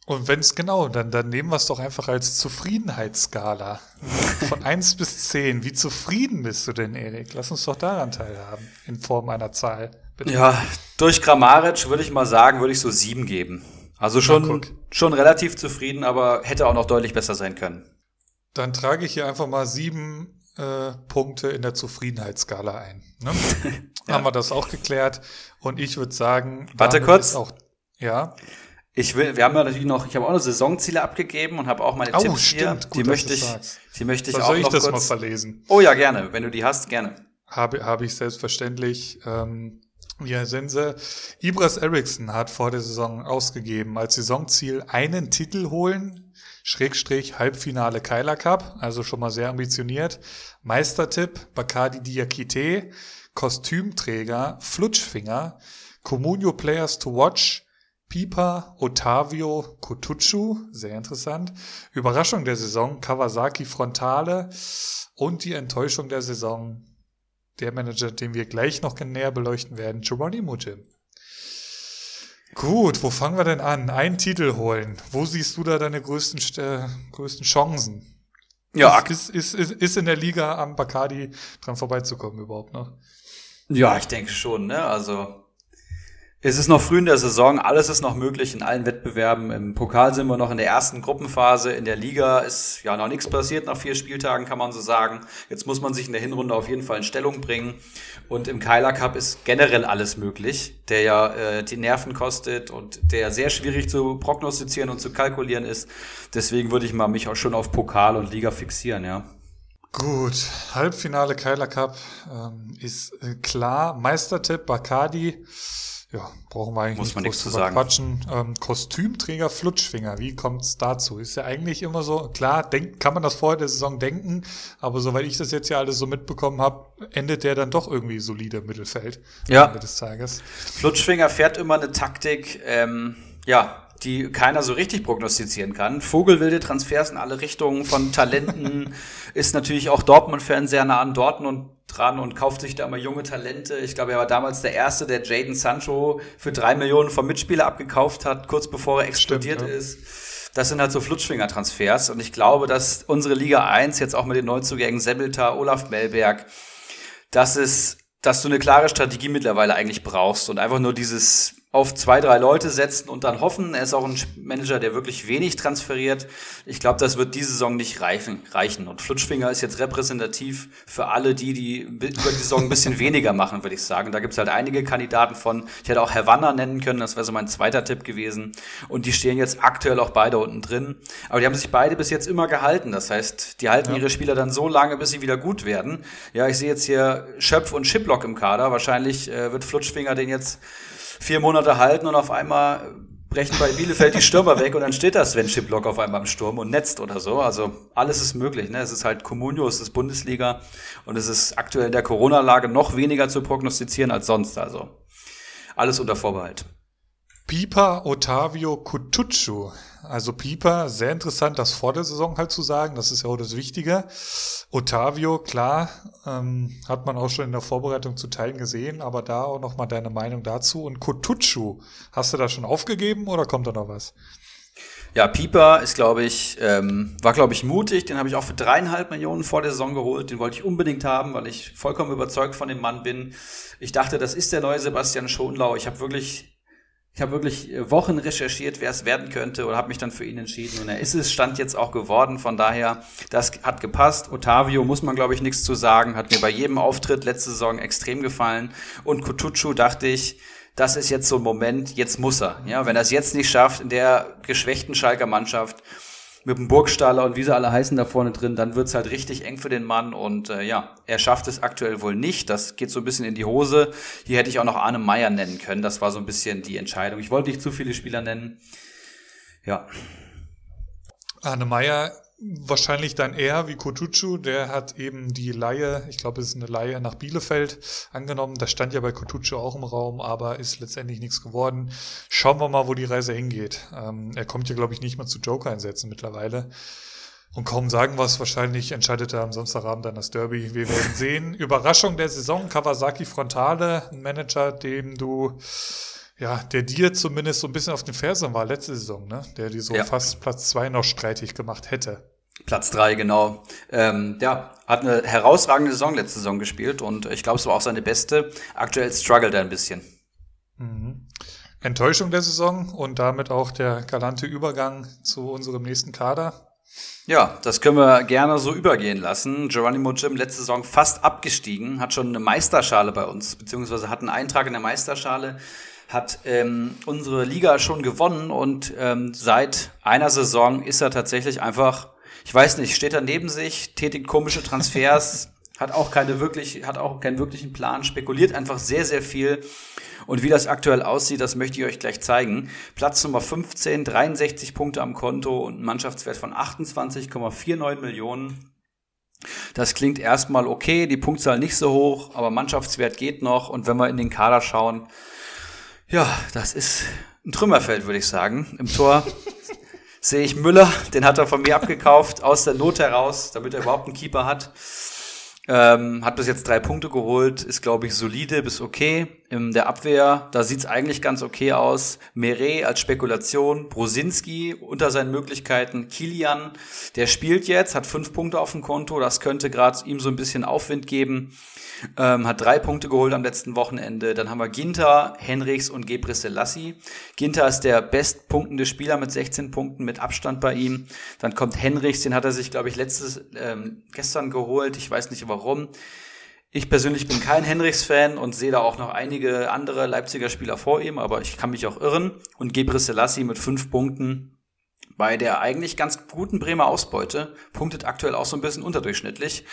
Und wenn es genau, dann, dann nehmen wir es doch einfach als Zufriedenheitsskala. Von 1 bis 10. Wie zufrieden bist du denn, Erik? Lass uns doch daran teilhaben, in Form einer Zahl. Bitte. Ja, durch Grammaric würde ich mal sagen, würde ich so 7 geben. Also schon, schon relativ zufrieden, aber hätte auch noch deutlich besser sein können. Dann trage ich hier einfach mal sieben äh, Punkte in der Zufriedenheitsskala ein. Ne? ja. Haben wir das auch geklärt. Und ich würde sagen, warte kurz. Auch, ja. Ich will, wir haben ja natürlich noch, ich habe auch noch Saisonziele abgegeben und habe auch meine oh, Tipps stimmt. hier. Gut, die möchte ich, die möchte ich da auch soll ich noch das kurz. mal verlesen? Oh ja, gerne. Wenn du die hast, gerne. Habe, habe ich selbstverständlich. Ähm, ja, Sense. Ibras Eriksson hat vor der Saison ausgegeben als Saisonziel einen Titel holen, Schrägstrich Halbfinale Keiler Cup, also schon mal sehr ambitioniert. Meistertipp Bacardi Diakite, Kostümträger Flutschfinger, Comunio Players to Watch, Pipa Otavio Kotucu, sehr interessant. Überraschung der Saison Kawasaki Frontale und die Enttäuschung der Saison der Manager, den wir gleich noch näher beleuchten werden, Geronimo Jim. Gut, wo fangen wir denn an? Einen Titel holen. Wo siehst du da deine größten, äh, größten Chancen? Ja, ist, ist, ist, ist in der Liga am Bacardi dran vorbeizukommen überhaupt noch? Ja, ich denke schon, ne? Also es ist noch früh in der Saison, alles ist noch möglich in allen Wettbewerben. Im Pokal sind wir noch in der ersten Gruppenphase. In der Liga ist ja noch nichts passiert nach vier Spieltagen, kann man so sagen. Jetzt muss man sich in der Hinrunde auf jeden Fall in Stellung bringen. Und im Keiler Cup ist generell alles möglich, der ja äh, die Nerven kostet und der sehr schwierig zu prognostizieren und zu kalkulieren ist. Deswegen würde ich mal mich auch schon auf Pokal und Liga fixieren, ja. Gut, Halbfinale Keiler Cup ähm, ist äh, klar. Meistertipp Bacardi ja, brauchen wir eigentlich Muss man nichts zu sagen. quatschen. Ähm, Kostümträger Flutschfinger, wie kommt's dazu? Ist ja eigentlich immer so, klar, denk, kann man das vor der Saison denken, aber soweit ich das jetzt ja alles so mitbekommen habe, endet der dann doch irgendwie solide im Mittelfeld ja. Ende des Tages. Flutschfinger fährt immer eine Taktik, ähm, ja, die keiner so richtig prognostizieren kann. Vogelwilde Transfers in alle Richtungen von Talenten ist natürlich auch Dortmund-Fan sehr nah an Dortmund dran und kauft sich da immer junge Talente. Ich glaube, er war damals der Erste, der Jaden Sancho für drei Millionen vom Mitspieler abgekauft hat, kurz bevor er explodiert Stimmt, ja. ist. Das sind halt so Flutschfinger-Transfers und ich glaube, dass unsere Liga 1 jetzt auch mit den Neuzugängen Sebelter, Olaf Melberg, das ist, dass du eine klare Strategie mittlerweile eigentlich brauchst und einfach nur dieses auf zwei, drei Leute setzen und dann hoffen. Er ist auch ein Manager, der wirklich wenig transferiert. Ich glaube, das wird diese Saison nicht reichen. reichen. Und Flutschfinger ist jetzt repräsentativ für alle die, die über die Saison ein bisschen weniger machen, würde ich sagen. Da gibt es halt einige Kandidaten von. Ich hätte auch Herr Wanner nennen können, das wäre so mein zweiter Tipp gewesen. Und die stehen jetzt aktuell auch beide unten drin. Aber die haben sich beide bis jetzt immer gehalten. Das heißt, die halten ja. ihre Spieler dann so lange, bis sie wieder gut werden. Ja, ich sehe jetzt hier Schöpf und Schiplock im Kader. Wahrscheinlich äh, wird Flutschfinger den jetzt vier Monate halten und auf einmal brechen bei Bielefeld die Stürmer weg und dann steht da Sven Schiplock auf einmal im Sturm und netzt oder so. Also alles ist möglich. Ne? Es ist halt Comunio, es ist Bundesliga und es ist aktuell in der Corona-Lage noch weniger zu prognostizieren als sonst. Also alles unter Vorbehalt. Pipa Ottavio Kutucu also Pieper, sehr interessant, das vor der Saison halt zu sagen. Das ist ja auch das Wichtige. Otavio, klar, ähm, hat man auch schon in der Vorbereitung zu Teilen gesehen, aber da auch nochmal deine Meinung dazu. Und Kotucu, hast du da schon aufgegeben oder kommt da noch was? Ja, Pieper ist, glaube ich, ähm, war, glaube ich, mutig. Den habe ich auch für dreieinhalb Millionen vor der Saison geholt. Den wollte ich unbedingt haben, weil ich vollkommen überzeugt von dem Mann bin. Ich dachte, das ist der neue Sebastian Schonlau. Ich habe wirklich ich habe wirklich äh, Wochen recherchiert, wer es werden könnte und habe mich dann für ihn entschieden. Und er ist es, stand jetzt auch geworden. Von daher, das hat gepasst. Otavio muss man, glaube ich, nichts zu sagen. Hat mir bei jedem Auftritt letzte Saison extrem gefallen. Und Kutucu dachte ich, das ist jetzt so ein Moment, jetzt muss er. Ja, wenn er es jetzt nicht schafft, in der geschwächten Schalker Mannschaft, mit dem Burgstaller und wie sie alle heißen da vorne drin, dann wird's halt richtig eng für den Mann und äh, ja, er schafft es aktuell wohl nicht. Das geht so ein bisschen in die Hose. Hier hätte ich auch noch Arne Meyer nennen können. Das war so ein bisschen die Entscheidung. Ich wollte nicht zu viele Spieler nennen. Ja. Arne Meyer wahrscheinlich dann eher wie Kotucu, der hat eben die Laie, ich glaube, es ist eine Laie nach Bielefeld angenommen. Das stand ja bei Kotucu auch im Raum, aber ist letztendlich nichts geworden. Schauen wir mal, wo die Reise hingeht. Ähm, er kommt ja, glaube ich, nicht mehr zu Joker-Einsätzen mittlerweile. Und kaum sagen es, wahrscheinlich entscheidet er am Samstagabend dann das Derby. Wir werden sehen. Überraschung der Saison, Kawasaki Frontale, ein Manager, dem du ja, der dir zumindest so ein bisschen auf den Fersen war letzte Saison, ne? Der die so ja. fast Platz zwei noch streitig gemacht hätte. Platz drei, genau. Ähm, ja, hat eine herausragende Saison letzte Saison gespielt und ich glaube, es war auch seine beste. Aktuell struggelt er ein bisschen. Mhm. Enttäuschung der Saison und damit auch der galante Übergang zu unserem nächsten Kader. Ja, das können wir gerne so übergehen lassen. Geronimo Jim letzte Saison fast abgestiegen, hat schon eine Meisterschale bei uns, beziehungsweise hat einen Eintrag in der Meisterschale hat ähm, unsere Liga schon gewonnen und ähm, seit einer Saison ist er tatsächlich einfach, ich weiß nicht, steht er neben sich, tätigt komische Transfers, hat auch keine wirklich, hat auch keinen wirklichen Plan, spekuliert einfach sehr, sehr viel. Und wie das aktuell aussieht, das möchte ich euch gleich zeigen. Platz Nummer 15, 63 Punkte am Konto und ein Mannschaftswert von 28,49 Millionen. Das klingt erstmal okay, die Punktzahl nicht so hoch, aber Mannschaftswert geht noch. Und wenn wir in den Kader schauen, ja, das ist ein Trümmerfeld, würde ich sagen. Im Tor sehe ich Müller, den hat er von mir abgekauft, aus der Not heraus, damit er überhaupt einen Keeper hat. Ähm, hat bis jetzt drei Punkte geholt, ist, glaube ich, solide bis okay. In der Abwehr, da sieht's eigentlich ganz okay aus. Meret als Spekulation, Brosinski unter seinen Möglichkeiten, Kilian, der spielt jetzt, hat fünf Punkte auf dem Konto, das könnte gerade ihm so ein bisschen Aufwind geben. Ähm, hat drei Punkte geholt am letzten Wochenende. Dann haben wir Ginter, Henrichs und Gebre Selassie. Ginter ist der bestpunktende Spieler mit 16 Punkten mit Abstand bei ihm. Dann kommt Henrichs, den hat er sich, glaube ich, letztes ähm, gestern geholt. Ich weiß nicht warum. Ich persönlich bin kein Henrichs-Fan und sehe da auch noch einige andere Leipziger Spieler vor ihm, aber ich kann mich auch irren. Und Gebre Selassie mit fünf Punkten bei der eigentlich ganz guten Bremer Ausbeute, punktet aktuell auch so ein bisschen unterdurchschnittlich.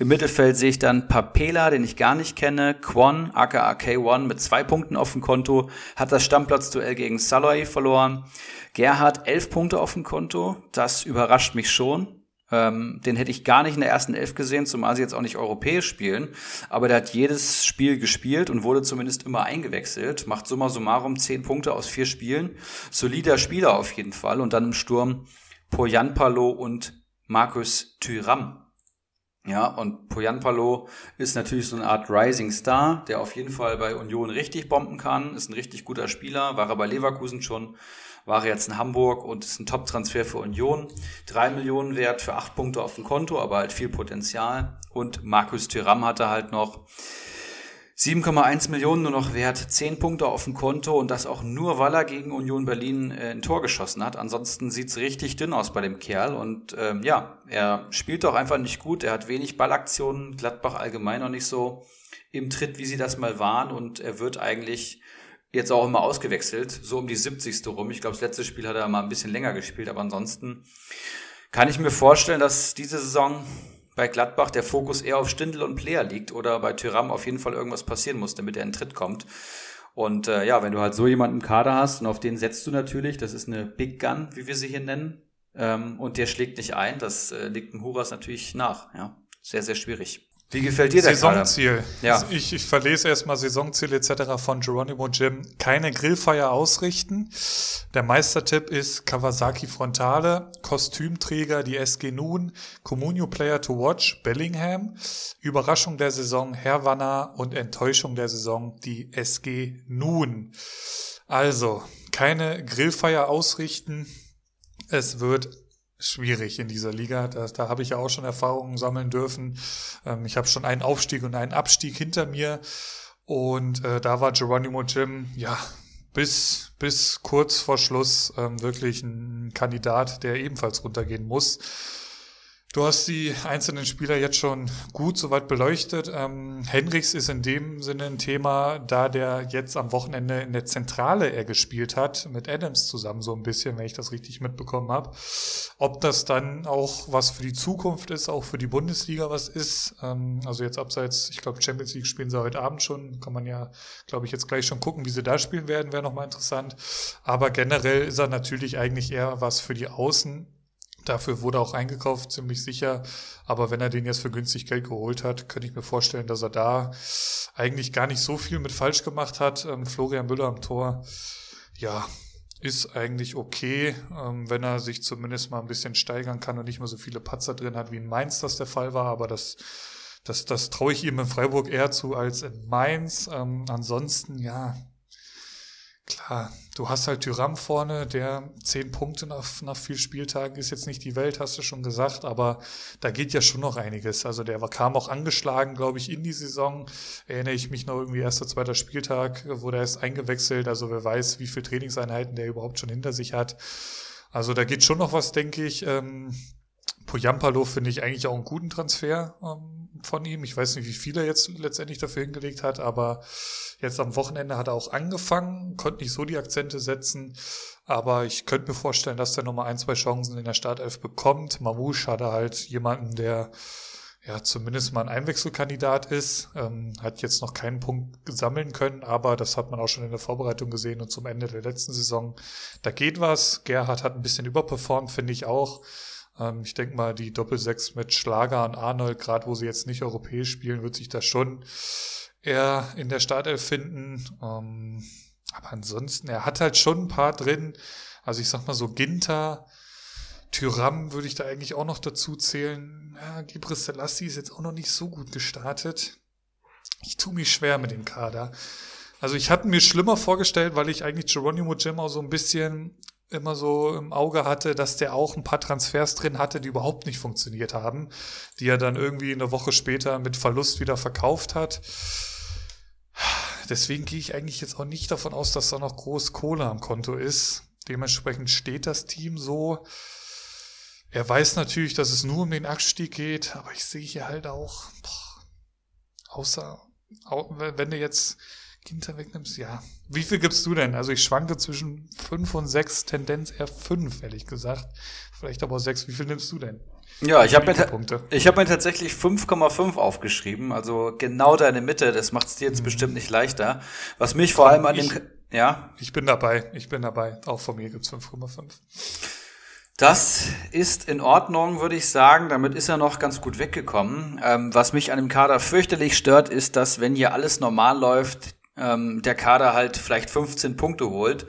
Im Mittelfeld sehe ich dann Papela, den ich gar nicht kenne, Quan, aka K1 mit zwei Punkten auf dem Konto, hat das Stammplatz-Duell gegen Saloy verloren. Gerhard elf Punkte auf dem Konto, das überrascht mich schon. Ähm, den hätte ich gar nicht in der ersten Elf gesehen, zumal sie jetzt auch nicht europäisch spielen. Aber der hat jedes Spiel gespielt und wurde zumindest immer eingewechselt. Macht summa summarum zehn Punkte aus vier Spielen. Solider Spieler auf jeden Fall. Und dann im Sturm Poyanpalo und Markus Thüram. Ja, und Poyanpalo ist natürlich so eine Art Rising Star, der auf jeden Fall bei Union richtig bomben kann, ist ein richtig guter Spieler, war er bei Leverkusen schon war er jetzt in Hamburg und ist ein Top-Transfer für Union. Drei Millionen wert für acht Punkte auf dem Konto, aber halt viel Potenzial. Und Markus Thüram hatte halt noch 7,1 Millionen nur noch wert, 10 Punkte auf dem Konto und das auch nur, weil er gegen Union Berlin äh, ein Tor geschossen hat. Ansonsten sieht's richtig dünn aus bei dem Kerl und ähm, ja, er spielt doch einfach nicht gut. Er hat wenig Ballaktionen, Gladbach allgemein noch nicht so im Tritt, wie sie das mal waren und er wird eigentlich jetzt auch immer ausgewechselt, so um die 70. rum. Ich glaube, das letzte Spiel hat er mal ein bisschen länger gespielt, aber ansonsten kann ich mir vorstellen, dass diese Saison bei Gladbach der Fokus eher auf Stindl und Player liegt oder bei Tyram auf jeden Fall irgendwas passieren muss, damit er in Tritt kommt. Und äh, ja, wenn du halt so jemanden im Kader hast und auf den setzt du natürlich, das ist eine Big Gun, wie wir sie hier nennen, ähm, und der schlägt nicht ein, das äh, liegt dem Huras natürlich nach. Ja, sehr, sehr schwierig. Wie gefällt dir der Saisonziel. Ja. Ich, ich verlese erstmal Saisonziel etc. von Geronimo Jim. Keine Grillfeier ausrichten. Der Meistertipp ist Kawasaki Frontale, Kostümträger die SG Nun, Comunio Player to Watch Bellingham, Überraschung der Saison Herwanner und Enttäuschung der Saison die SG Nun. Also, keine Grillfeier ausrichten. Es wird schwierig in dieser Liga. Da, da habe ich ja auch schon Erfahrungen sammeln dürfen. Ähm, ich habe schon einen Aufstieg und einen Abstieg hinter mir. Und äh, da war Geronimo Jim, ja, bis, bis kurz vor Schluss ähm, wirklich ein Kandidat, der ebenfalls runtergehen muss. Du hast die einzelnen Spieler jetzt schon gut soweit beleuchtet. Ähm, Henrichs ist in dem Sinne ein Thema, da der jetzt am Wochenende in der Zentrale er gespielt hat, mit Adams zusammen so ein bisschen, wenn ich das richtig mitbekommen habe. Ob das dann auch was für die Zukunft ist, auch für die Bundesliga was ist. Ähm, also jetzt abseits, ich glaube Champions League spielen sie heute Abend schon, kann man ja, glaube ich, jetzt gleich schon gucken, wie sie da spielen werden, wäre nochmal interessant. Aber generell ist er natürlich eigentlich eher was für die Außen Dafür wurde auch eingekauft, ziemlich sicher. Aber wenn er den jetzt für günstig Geld geholt hat, könnte ich mir vorstellen, dass er da eigentlich gar nicht so viel mit falsch gemacht hat. Ähm, Florian Müller am Tor, ja, ist eigentlich okay, ähm, wenn er sich zumindest mal ein bisschen steigern kann und nicht mehr so viele Patzer drin hat, wie in Mainz das der Fall war. Aber das, das, das traue ich ihm in Freiburg eher zu als in Mainz. Ähm, ansonsten, ja, Klar, du hast halt Tyram vorne, der zehn Punkte nach, nach vier Spieltagen ist jetzt nicht die Welt, hast du schon gesagt, aber da geht ja schon noch einiges. Also der kam auch angeschlagen, glaube ich, in die Saison. Erinnere ich mich noch irgendwie erster, zweiter Spieltag, wurde er erst eingewechselt. Also wer weiß, wie viele Trainingseinheiten der überhaupt schon hinter sich hat. Also da geht schon noch was, denke ich. Ähm, Poyampalo finde ich eigentlich auch einen guten Transfer ähm, von ihm. Ich weiß nicht, wie viel er jetzt letztendlich dafür hingelegt hat, aber jetzt am Wochenende hat er auch angefangen, konnte nicht so die Akzente setzen, aber ich könnte mir vorstellen, dass er nochmal ein, zwei Chancen in der Startelf bekommt. Mamouche hat er halt jemanden, der ja zumindest mal ein Einwechselkandidat ist, ähm, hat jetzt noch keinen Punkt sammeln können, aber das hat man auch schon in der Vorbereitung gesehen und zum Ende der letzten Saison. Da geht was. Gerhard hat ein bisschen überperformt, finde ich auch. Ähm, ich denke mal, die Doppelsechs mit Schlager und Arnold, gerade wo sie jetzt nicht europäisch spielen, wird sich das schon eher in der Startelf finden. Ähm, aber ansonsten, er hat halt schon ein paar drin. Also ich sag mal so Ginter, Tyram würde ich da eigentlich auch noch dazu zählen. Ja, Gibris Selassie ist jetzt auch noch nicht so gut gestartet. Ich tue mich schwer mit dem Kader. Also ich hatte mir schlimmer vorgestellt, weil ich eigentlich Geronimo Jim auch so ein bisschen immer so im Auge hatte, dass der auch ein paar Transfers drin hatte, die überhaupt nicht funktioniert haben, die er dann irgendwie eine Woche später mit Verlust wieder verkauft hat. Deswegen gehe ich eigentlich jetzt auch nicht davon aus, dass da noch groß Kohle am Konto ist. Dementsprechend steht das Team so. Er weiß natürlich, dass es nur um den Abstieg geht, aber ich sehe hier halt auch, boah, außer, wenn du jetzt Ginter wegnimmst, ja. Wie viel gibst du denn? Also ich schwanke zwischen 5 und 6, Tendenz eher 5, ehrlich gesagt. Vielleicht aber 6. Wie viel nimmst du denn? Ja, ich habe mir, ich hab mir tatsächlich 5,5 aufgeschrieben, also genau deine Mitte, das macht es dir jetzt mhm. bestimmt nicht leichter. Was mich vor allem an ich, dem... Ja? Ich bin dabei, ich bin dabei. Auch von mir gibt's 5,5. Das ist in Ordnung, würde ich sagen. Damit ist er noch ganz gut weggekommen. Ähm, was mich an dem Kader fürchterlich stört, ist, dass wenn hier alles normal läuft, ähm, der Kader halt vielleicht 15 Punkte holt.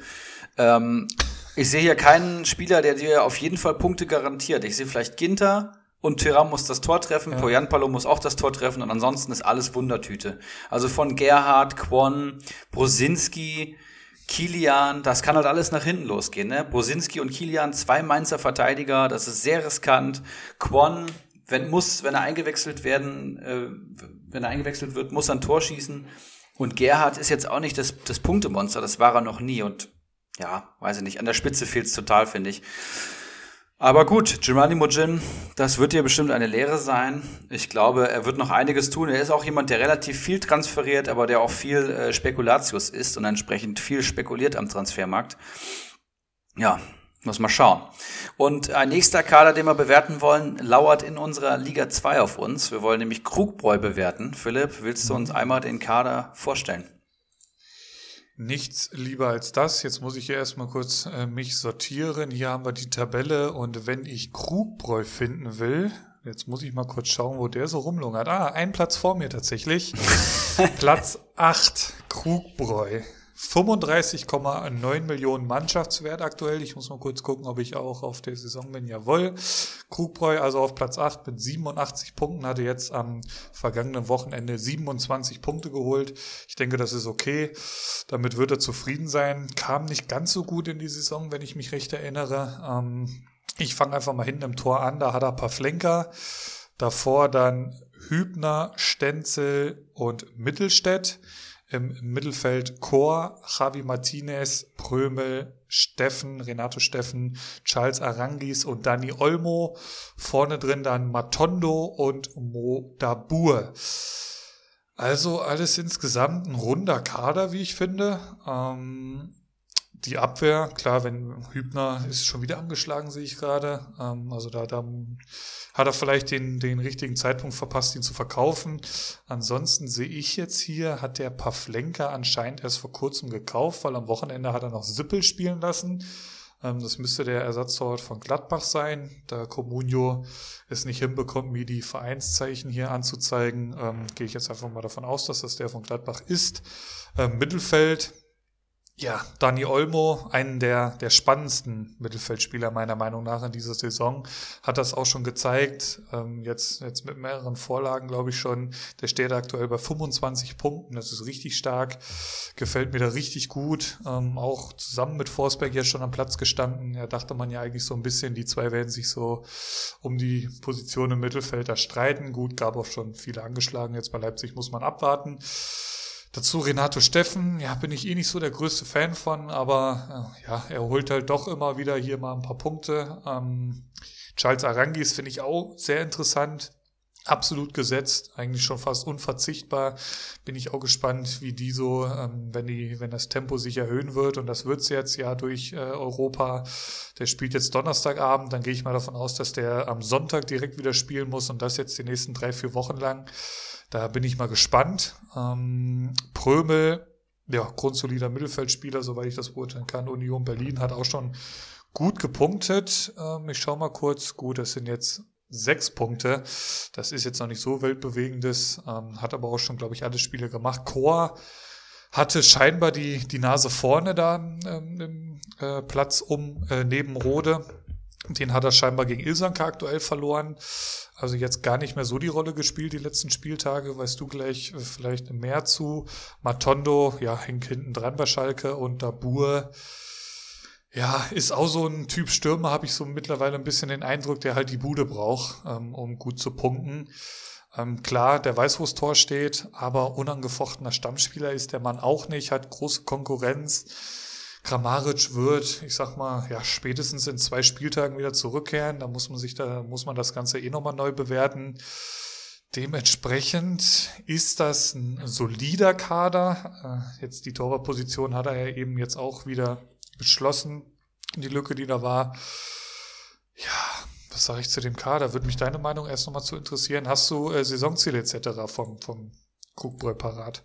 Ähm, ich sehe hier keinen Spieler, der dir auf jeden Fall Punkte garantiert. Ich sehe vielleicht Ginter und Tyram muss das Tor treffen, ja. Poyanpalo muss auch das Tor treffen und ansonsten ist alles Wundertüte. Also von Gerhard, Kwon, Brosinski, Kilian, das kann halt alles nach hinten losgehen. Ne? Brosinski und Kilian, zwei Mainzer Verteidiger, das ist sehr riskant. Kwon, wenn muss, wenn er eingewechselt werden, äh, wenn er eingewechselt wird, muss er ein Tor schießen. Und Gerhard ist jetzt auch nicht das, das Punktemonster, das war er noch nie. Und ja, weiß ich nicht, an der Spitze fehlt es total, finde ich. Aber gut, Geronimo Jim, das wird dir bestimmt eine Lehre sein. Ich glaube, er wird noch einiges tun. Er ist auch jemand, der relativ viel transferiert, aber der auch viel äh, Spekulatius ist und entsprechend viel spekuliert am Transfermarkt. Ja, muss mal schauen. Und ein nächster Kader, den wir bewerten wollen, lauert in unserer Liga 2 auf uns. Wir wollen nämlich Krugbräu bewerten. Philipp, willst du uns einmal den Kader vorstellen? Nichts lieber als das. Jetzt muss ich hier erstmal kurz äh, mich sortieren. Hier haben wir die Tabelle und wenn ich Krugbräu finden will, jetzt muss ich mal kurz schauen, wo der so rumlungert. Ah, ein Platz vor mir tatsächlich. Platz 8, Krugbräu. 35,9 Millionen Mannschaftswert aktuell. Ich muss mal kurz gucken, ob ich auch auf der Saison bin. Jawohl. Krugbräu also auf Platz 8 mit 87 Punkten, hatte jetzt am vergangenen Wochenende 27 Punkte geholt. Ich denke, das ist okay. Damit wird er zufrieden sein. Kam nicht ganz so gut in die Saison, wenn ich mich recht erinnere. Ähm, ich fange einfach mal hinten im Tor an. Da hat er ein paar Flenker. Davor dann Hübner, Stenzel und Mittelstädt. Im Mittelfeld Chor, Javi Martinez, Prömel, Steffen, Renato Steffen, Charles Arangis und Dani Olmo. Vorne drin dann Matondo und Mo Dabur. Also alles insgesamt ein runder Kader, wie ich finde. Ähm, die Abwehr, klar, wenn Hübner ist schon wieder angeschlagen, sehe ich gerade. Ähm, also da, da hat er vielleicht den, den richtigen Zeitpunkt verpasst, ihn zu verkaufen. Ansonsten sehe ich jetzt hier, hat der Pavlenka anscheinend erst vor kurzem gekauft, weil am Wochenende hat er noch Sippel spielen lassen. Ähm, das müsste der Ersatztorwart von Gladbach sein, da Comunio es nicht hinbekommt, mir die Vereinszeichen hier anzuzeigen. Ähm, gehe ich jetzt einfach mal davon aus, dass das der von Gladbach ist. Ähm, Mittelfeld, ja, Dani Olmo, einen der, der spannendsten Mittelfeldspieler meiner Meinung nach in dieser Saison, hat das auch schon gezeigt. Ähm, jetzt, jetzt mit mehreren Vorlagen, glaube ich schon. Der steht aktuell bei 25 Punkten. Das ist richtig stark. Gefällt mir da richtig gut. Ähm, auch zusammen mit Forsberg jetzt schon am Platz gestanden. Ja, dachte man ja eigentlich so ein bisschen, die zwei werden sich so um die Position im Mittelfeld da streiten. Gut, gab auch schon viele angeschlagen. Jetzt bei Leipzig muss man abwarten. Dazu Renato Steffen, ja, bin ich eh nicht so der größte Fan von, aber äh, ja, er holt halt doch immer wieder hier mal ein paar Punkte. Ähm, Charles Arangis finde ich auch sehr interessant. Absolut gesetzt, eigentlich schon fast unverzichtbar. Bin ich auch gespannt, wie die so, ähm, wenn die, wenn das Tempo sich erhöhen wird, und das wird's jetzt ja durch äh, Europa. Der spielt jetzt Donnerstagabend, dann gehe ich mal davon aus, dass der am Sonntag direkt wieder spielen muss und das jetzt die nächsten drei, vier Wochen lang. Da bin ich mal gespannt. Ähm, Prömel, ja, grundsolider Mittelfeldspieler, soweit ich das beurteilen kann. Union Berlin hat auch schon gut gepunktet. Ähm, ich schaue mal kurz. Gut, das sind jetzt sechs Punkte. Das ist jetzt noch nicht so weltbewegendes, ähm, hat aber auch schon, glaube ich, alle Spiele gemacht. Chor hatte scheinbar die, die Nase vorne da ähm, im äh, Platz um äh, neben Rode. Den hat er scheinbar gegen Ilsanka aktuell verloren. Also jetzt gar nicht mehr so die Rolle gespielt, die letzten Spieltage. Weißt du gleich äh, vielleicht mehr zu. Matondo, ja, hängt hinten dran bei Schalke und Dabur, ja, ist auch so ein Typ Stürmer, habe ich so mittlerweile ein bisschen den Eindruck, der halt die Bude braucht, ähm, um gut zu punkten. Ähm, klar, der weiß, wo das Tor steht, aber unangefochtener Stammspieler ist der Mann auch nicht, hat große Konkurrenz Kramaric wird, ich sag mal, ja, spätestens in zwei Spieltagen wieder zurückkehren. Da muss man sich da, muss man das Ganze eh nochmal neu bewerten. Dementsprechend ist das ein solider Kader. Äh, jetzt die Torwartposition hat er ja eben jetzt auch wieder geschlossen, die Lücke, die da war. Ja, was sage ich zu dem Kader? Würde mich deine Meinung erst nochmal zu interessieren. Hast du äh, Saisonziele etc. vom, vom Kuckbräu parat?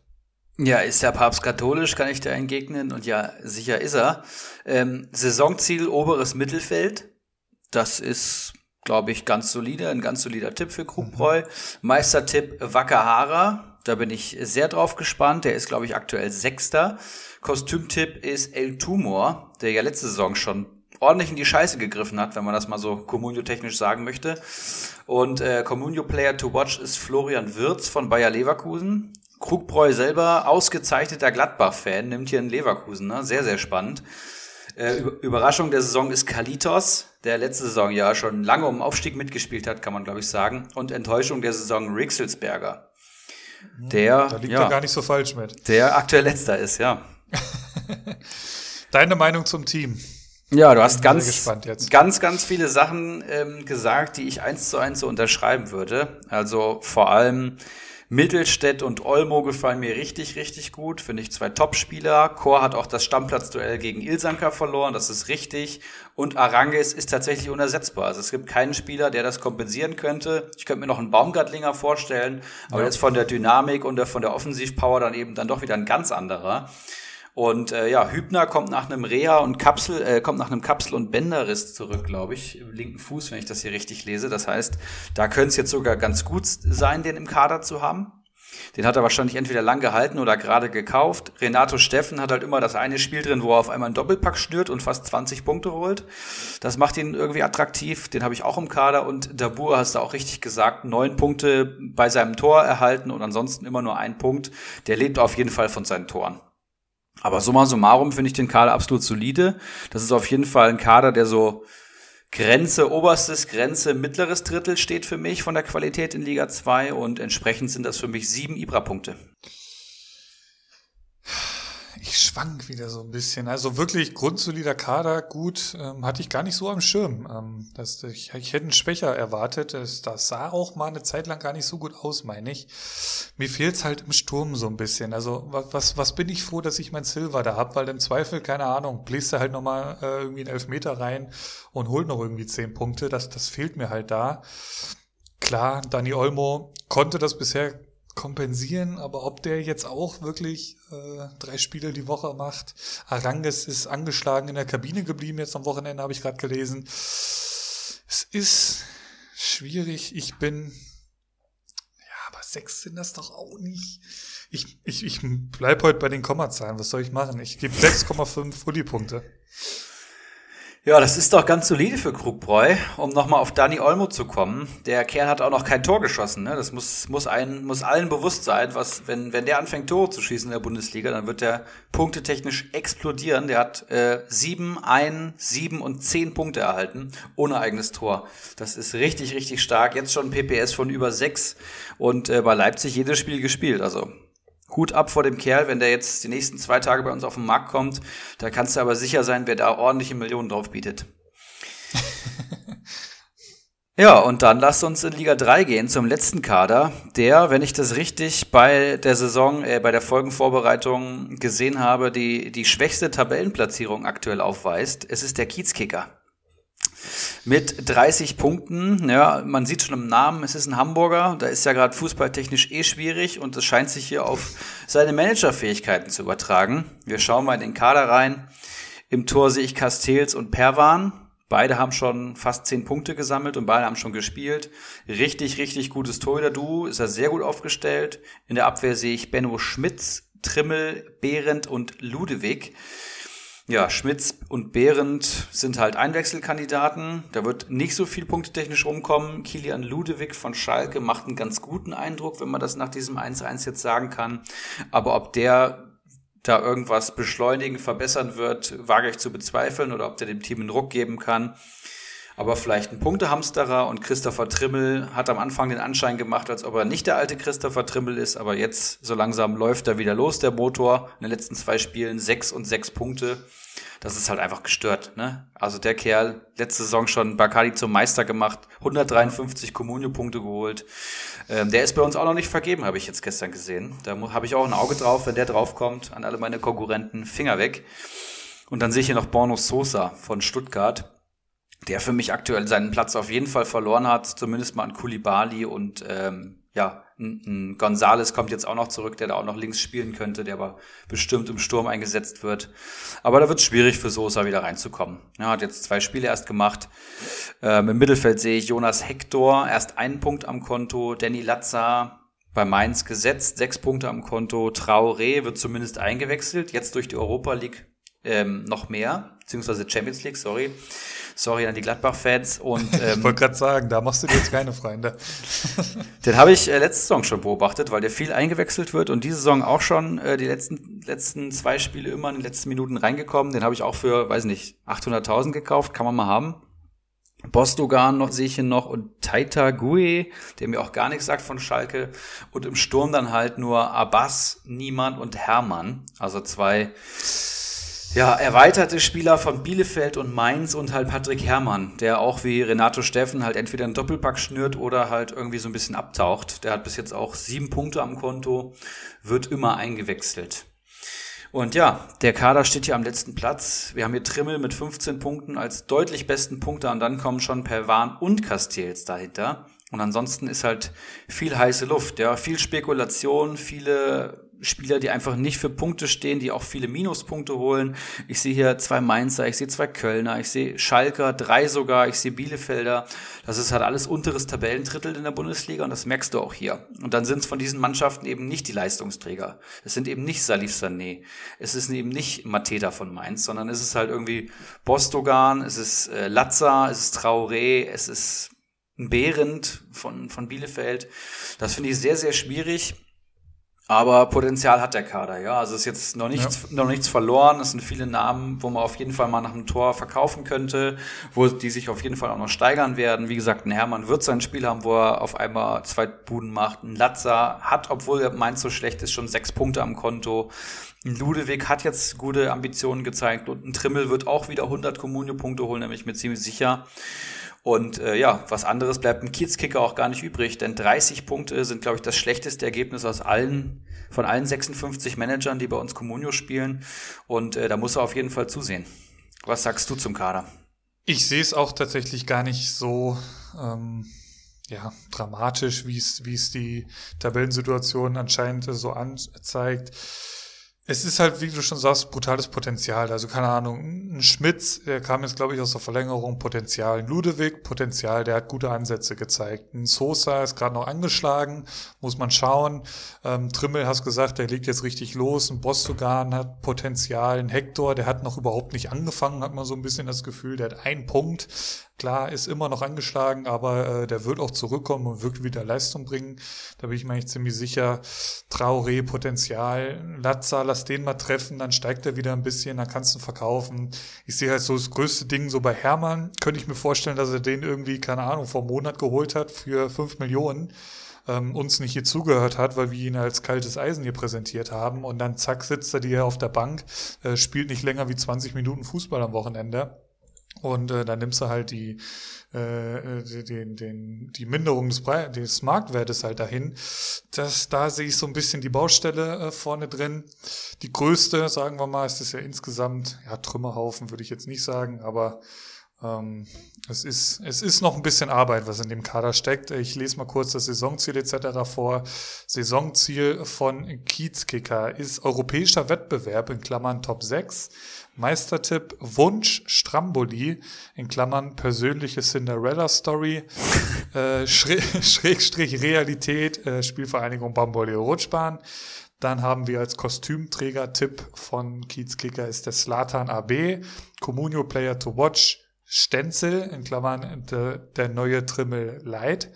Ja, ist der Papst katholisch, kann ich da entgegnen. Und ja, sicher ist er. Ähm, Saisonziel oberes Mittelfeld. Das ist, glaube ich, ganz solide, ein ganz solider Tipp für Krugbräu. Mhm. Meistertipp Wakahara, da bin ich sehr drauf gespannt. Der ist, glaube ich, aktuell Sechster. Kostümtipp ist El Tumor, der ja letzte Saison schon ordentlich in die Scheiße gegriffen hat, wenn man das mal so Communio-technisch sagen möchte. Und äh, Communio-Player to watch ist Florian Wirz von Bayer Leverkusen. Krugbräu selber, ausgezeichneter Gladbach-Fan, nimmt hier in Leverkusen, ne? sehr, sehr spannend. Äh, Überraschung der Saison ist Kalitos, der letzte Saison ja schon lange um Aufstieg mitgespielt hat, kann man glaube ich sagen. Und Enttäuschung der Saison Rixelsberger. Hm, der, da liegt ja, er gar nicht so falsch mit. Der aktuell letzter ist, ja. Deine Meinung zum Team? Ja, du hast ganz, ganz, ganz viele Sachen ähm, gesagt, die ich eins zu eins so unterschreiben würde. Also vor allem Mittelstädt und Olmo gefallen mir richtig, richtig gut. Finde ich zwei Top-Spieler. Chor hat auch das Stammplatz-Duell gegen Ilsanka verloren. Das ist richtig. Und Aranges ist tatsächlich unersetzbar. Also es gibt keinen Spieler, der das kompensieren könnte. Ich könnte mir noch einen Baumgartlinger vorstellen. Aber ja. jetzt von der Dynamik und der, von der Offensivpower dann eben dann doch wieder ein ganz anderer. Und äh, ja, Hübner kommt nach einem Reha und Kapsel, äh, kommt nach einem Kapsel- und Bänderriss zurück, glaube ich, im linken Fuß, wenn ich das hier richtig lese. Das heißt, da könnte es jetzt sogar ganz gut sein, den im Kader zu haben. Den hat er wahrscheinlich entweder lang gehalten oder gerade gekauft. Renato Steffen hat halt immer das eine Spiel drin, wo er auf einmal einen Doppelpack schnürt und fast 20 Punkte holt. Das macht ihn irgendwie attraktiv. Den habe ich auch im Kader. Und Dabur hast du auch richtig gesagt, neun Punkte bei seinem Tor erhalten und ansonsten immer nur ein Punkt. Der lebt auf jeden Fall von seinen Toren. Aber summa summarum finde ich den Kader absolut solide. Das ist auf jeden Fall ein Kader, der so Grenze oberstes, Grenze mittleres Drittel steht für mich von der Qualität in Liga 2 und entsprechend sind das für mich sieben Ibra-Punkte ich schwank wieder so ein bisschen. Also wirklich grundsolider Kader, gut, ähm, hatte ich gar nicht so am Schirm. Ähm, das, ich, ich hätte einen Schwächer erwartet. Das, das sah auch mal eine Zeit lang gar nicht so gut aus, meine ich. Mir fehlt's halt im Sturm so ein bisschen. Also was, was, bin ich froh, dass ich mein Silver da hab, weil im Zweifel, keine Ahnung, bläst er halt nochmal äh, irgendwie einen Elfmeter rein und holt noch irgendwie zehn Punkte. Das, das fehlt mir halt da. Klar, Dani Olmo konnte das bisher kompensieren, aber ob der jetzt auch wirklich äh, drei Spiele die Woche macht. Aranges ist angeschlagen in der Kabine geblieben, jetzt am Wochenende habe ich gerade gelesen. Es ist schwierig. Ich bin, ja, aber sechs sind das doch auch nicht. Ich, ich, ich bleib heute bei den Kommazahlen. Was soll ich machen? Ich gebe 6,5 Uli-Punkte. Ja, das ist doch ganz solide für Krugbräu, um nochmal auf Dani Olmo zu kommen. Der Kerl hat auch noch kein Tor geschossen. Ne? Das muss, muss, ein, muss allen bewusst sein, was, wenn, wenn der anfängt, Tore zu schießen in der Bundesliga, dann wird der punktetechnisch explodieren. Der hat äh, sieben, ein, sieben und zehn Punkte erhalten, ohne eigenes Tor. Das ist richtig, richtig stark. Jetzt schon PPS von über sechs und äh, bei Leipzig jedes Spiel gespielt. Also Hut ab vor dem Kerl, wenn der jetzt die nächsten zwei Tage bei uns auf den Markt kommt. Da kannst du aber sicher sein, wer da ordentliche Millionen drauf bietet. ja, und dann lasst uns in Liga 3 gehen zum letzten Kader, der, wenn ich das richtig bei der Saison, äh, bei der Folgenvorbereitung gesehen habe, die, die schwächste Tabellenplatzierung aktuell aufweist. Es ist der Kiezkicker mit 30 Punkten. Ja, man sieht schon im Namen, es ist ein Hamburger. Da ist ja gerade fußballtechnisch eh schwierig und es scheint sich hier auf seine Managerfähigkeiten zu übertragen. Wir schauen mal in den Kader rein. Im Tor sehe ich Castells und Perwan. Beide haben schon fast 10 Punkte gesammelt und beide haben schon gespielt. Richtig, richtig gutes Torhüter-Duo. Ist er sehr gut aufgestellt. In der Abwehr sehe ich Benno Schmitz, Trimmel, Behrendt und Ludewig. Ja, Schmitz und Behrendt sind halt Einwechselkandidaten. Da wird nicht so viel punktetechnisch rumkommen. Kilian Ludewig von Schalke macht einen ganz guten Eindruck, wenn man das nach diesem 1-1 jetzt sagen kann. Aber ob der da irgendwas beschleunigen, verbessern wird, wage ich zu bezweifeln oder ob der dem Team einen Ruck geben kann aber vielleicht ein Punktehamsterer und Christopher Trimmel hat am Anfang den Anschein gemacht, als ob er nicht der alte Christopher Trimmel ist, aber jetzt so langsam läuft er wieder los, der Motor. In den letzten zwei Spielen sechs und sechs Punkte. Das ist halt einfach gestört, ne? Also der Kerl, letzte Saison schon Bacardi zum Meister gemacht, 153 Kommunio-Punkte geholt. Ähm, der ist bei uns auch noch nicht vergeben, habe ich jetzt gestern gesehen. Da habe ich auch ein Auge drauf, wenn der draufkommt, an alle meine Konkurrenten, Finger weg. Und dann sehe ich hier noch Borno Sosa von Stuttgart der für mich aktuell seinen Platz auf jeden Fall verloren hat, zumindest mal an Kulibali und ähm, ja, ein, Gonzales kommt jetzt auch noch zurück, der da auch noch links spielen könnte, der aber bestimmt im Sturm eingesetzt wird. Aber da wird es schwierig für Sosa wieder reinzukommen. Er hat jetzt zwei Spiele erst gemacht. Ähm, Im Mittelfeld sehe ich Jonas Hector, erst einen Punkt am Konto, Danny Latza bei Mainz gesetzt, sechs Punkte am Konto, Traoré wird zumindest eingewechselt, jetzt durch die Europa League ähm, noch mehr, beziehungsweise Champions League, sorry. Sorry an die Gladbach-Fans. Und, ähm, ich wollte gerade sagen, da machst du dir jetzt keine Freunde. den habe ich äh, letzte Saison schon beobachtet, weil der viel eingewechselt wird und diese Saison auch schon äh, die letzten, letzten zwei Spiele immer in den letzten Minuten reingekommen. Den habe ich auch für, weiß nicht, 800.000 gekauft, kann man mal haben. Bostogan noch sehe ich hier noch und Taita Gue, der mir auch gar nichts sagt von Schalke. Und im Sturm dann halt nur Abbas, Niemand und Hermann. Also zwei ja, erweiterte Spieler von Bielefeld und Mainz und halt Patrick Herrmann, der auch wie Renato Steffen halt entweder einen Doppelpack schnürt oder halt irgendwie so ein bisschen abtaucht. Der hat bis jetzt auch sieben Punkte am Konto, wird immer eingewechselt. Und ja, der Kader steht hier am letzten Platz. Wir haben hier Trimmel mit 15 Punkten als deutlich besten Punkte und dann kommen schon Perwan und Castells dahinter. Und ansonsten ist halt viel heiße Luft, ja, viel Spekulation, viele Spieler, die einfach nicht für Punkte stehen, die auch viele Minuspunkte holen. Ich sehe hier zwei Mainzer, ich sehe zwei Kölner, ich sehe Schalker, drei sogar, ich sehe Bielefelder. Das ist halt alles unteres Tabellendrittel in der Bundesliga und das merkst du auch hier. Und dann sind es von diesen Mannschaften eben nicht die Leistungsträger. Es sind eben nicht Salif Sané. Es ist eben nicht Mateta von Mainz, sondern es ist halt irgendwie Bostogan, es ist äh, Latza, es ist Traoré, es ist Behrendt von, von Bielefeld. Das finde ich sehr, sehr schwierig. Aber Potenzial hat der Kader, ja. Also ist jetzt noch nichts, ja. noch nichts verloren. Es sind viele Namen, wo man auf jeden Fall mal nach einem Tor verkaufen könnte, wo die sich auf jeden Fall auch noch steigern werden. Wie gesagt, ein Hermann wird sein Spiel haben, wo er auf einmal zwei Buden macht. Ein Latza hat, obwohl er meint so schlecht ist, schon sechs Punkte am Konto. Ein Ludewig hat jetzt gute Ambitionen gezeigt und ein Trimmel wird auch wieder 100 Kommunio-Punkte holen, nämlich mir ziemlich sicher. Und äh, ja, was anderes bleibt ein Kiezkicker auch gar nicht übrig, denn 30 Punkte sind, glaube ich, das schlechteste Ergebnis aus allen, von allen 56 Managern, die bei uns Comunio spielen. Und äh, da muss er auf jeden Fall zusehen. Was sagst du zum Kader? Ich sehe es auch tatsächlich gar nicht so ähm, ja, dramatisch, wie es die Tabellensituation anscheinend so anzeigt. Es ist halt, wie du schon sagst, brutales Potenzial. Also keine Ahnung, ein Schmitz, der kam jetzt, glaube ich, aus der Verlängerung, Potenzial. Ein Ludewig, Potenzial, der hat gute Ansätze gezeigt. Ein Sosa ist gerade noch angeschlagen, muss man schauen. Ähm, Trimmel, hast gesagt, der legt jetzt richtig los. Ein Bostogan hat Potenzial. Ein Hector, der hat noch überhaupt nicht angefangen, hat man so ein bisschen das Gefühl, der hat einen Punkt. Klar, ist immer noch angeschlagen, aber äh, der wird auch zurückkommen und wirklich wieder Leistung bringen. Da bin ich mir eigentlich ziemlich sicher. Traoré, Potenzial. Lazza, lass den mal treffen, dann steigt er wieder ein bisschen, dann kannst du ihn verkaufen. Ich sehe halt so das größte Ding so bei Hermann. Könnte ich mir vorstellen, dass er den irgendwie, keine Ahnung, vor einem Monat geholt hat für fünf Millionen. Ähm, uns nicht hier zugehört hat, weil wir ihn als kaltes Eisen hier präsentiert haben und dann zack sitzt er dir auf der Bank, äh, spielt nicht länger wie 20 Minuten Fußball am Wochenende und äh, dann nimmst du halt die, äh, den, den, die Minderung des, Pre des Marktwertes halt dahin. Das, da sehe ich so ein bisschen die Baustelle äh, vorne drin. Die größte, sagen wir mal, ist es ja insgesamt, ja, Trümmerhaufen würde ich jetzt nicht sagen, aber es, ist, es ist noch ein bisschen Arbeit, was in dem Kader steckt. Ich lese mal kurz das Saisonziel etc. vor. Saisonziel von Kiezkicker ist europäischer Wettbewerb in Klammern Top 6 Meistertipp Wunsch Stramboli, in Klammern persönliche Cinderella-Story, äh, Schrägstrich Realität, äh, Spielvereinigung Bamboleo Rutschbahn. Dann haben wir als Kostümträger-Tipp von Kiezkicker ist der Slatan AB, Comunio Player to Watch, Stenzel, in Klammern de, der neue Trimmel Light.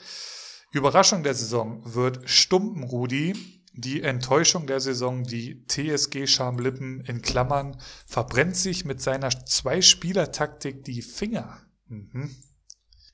Überraschung der Saison wird Stumpenrudi, die Enttäuschung der Saison, die TSG Schamlippen in Klammern, verbrennt sich mit seiner Zwei-Spieler-Taktik die Finger. Mhm.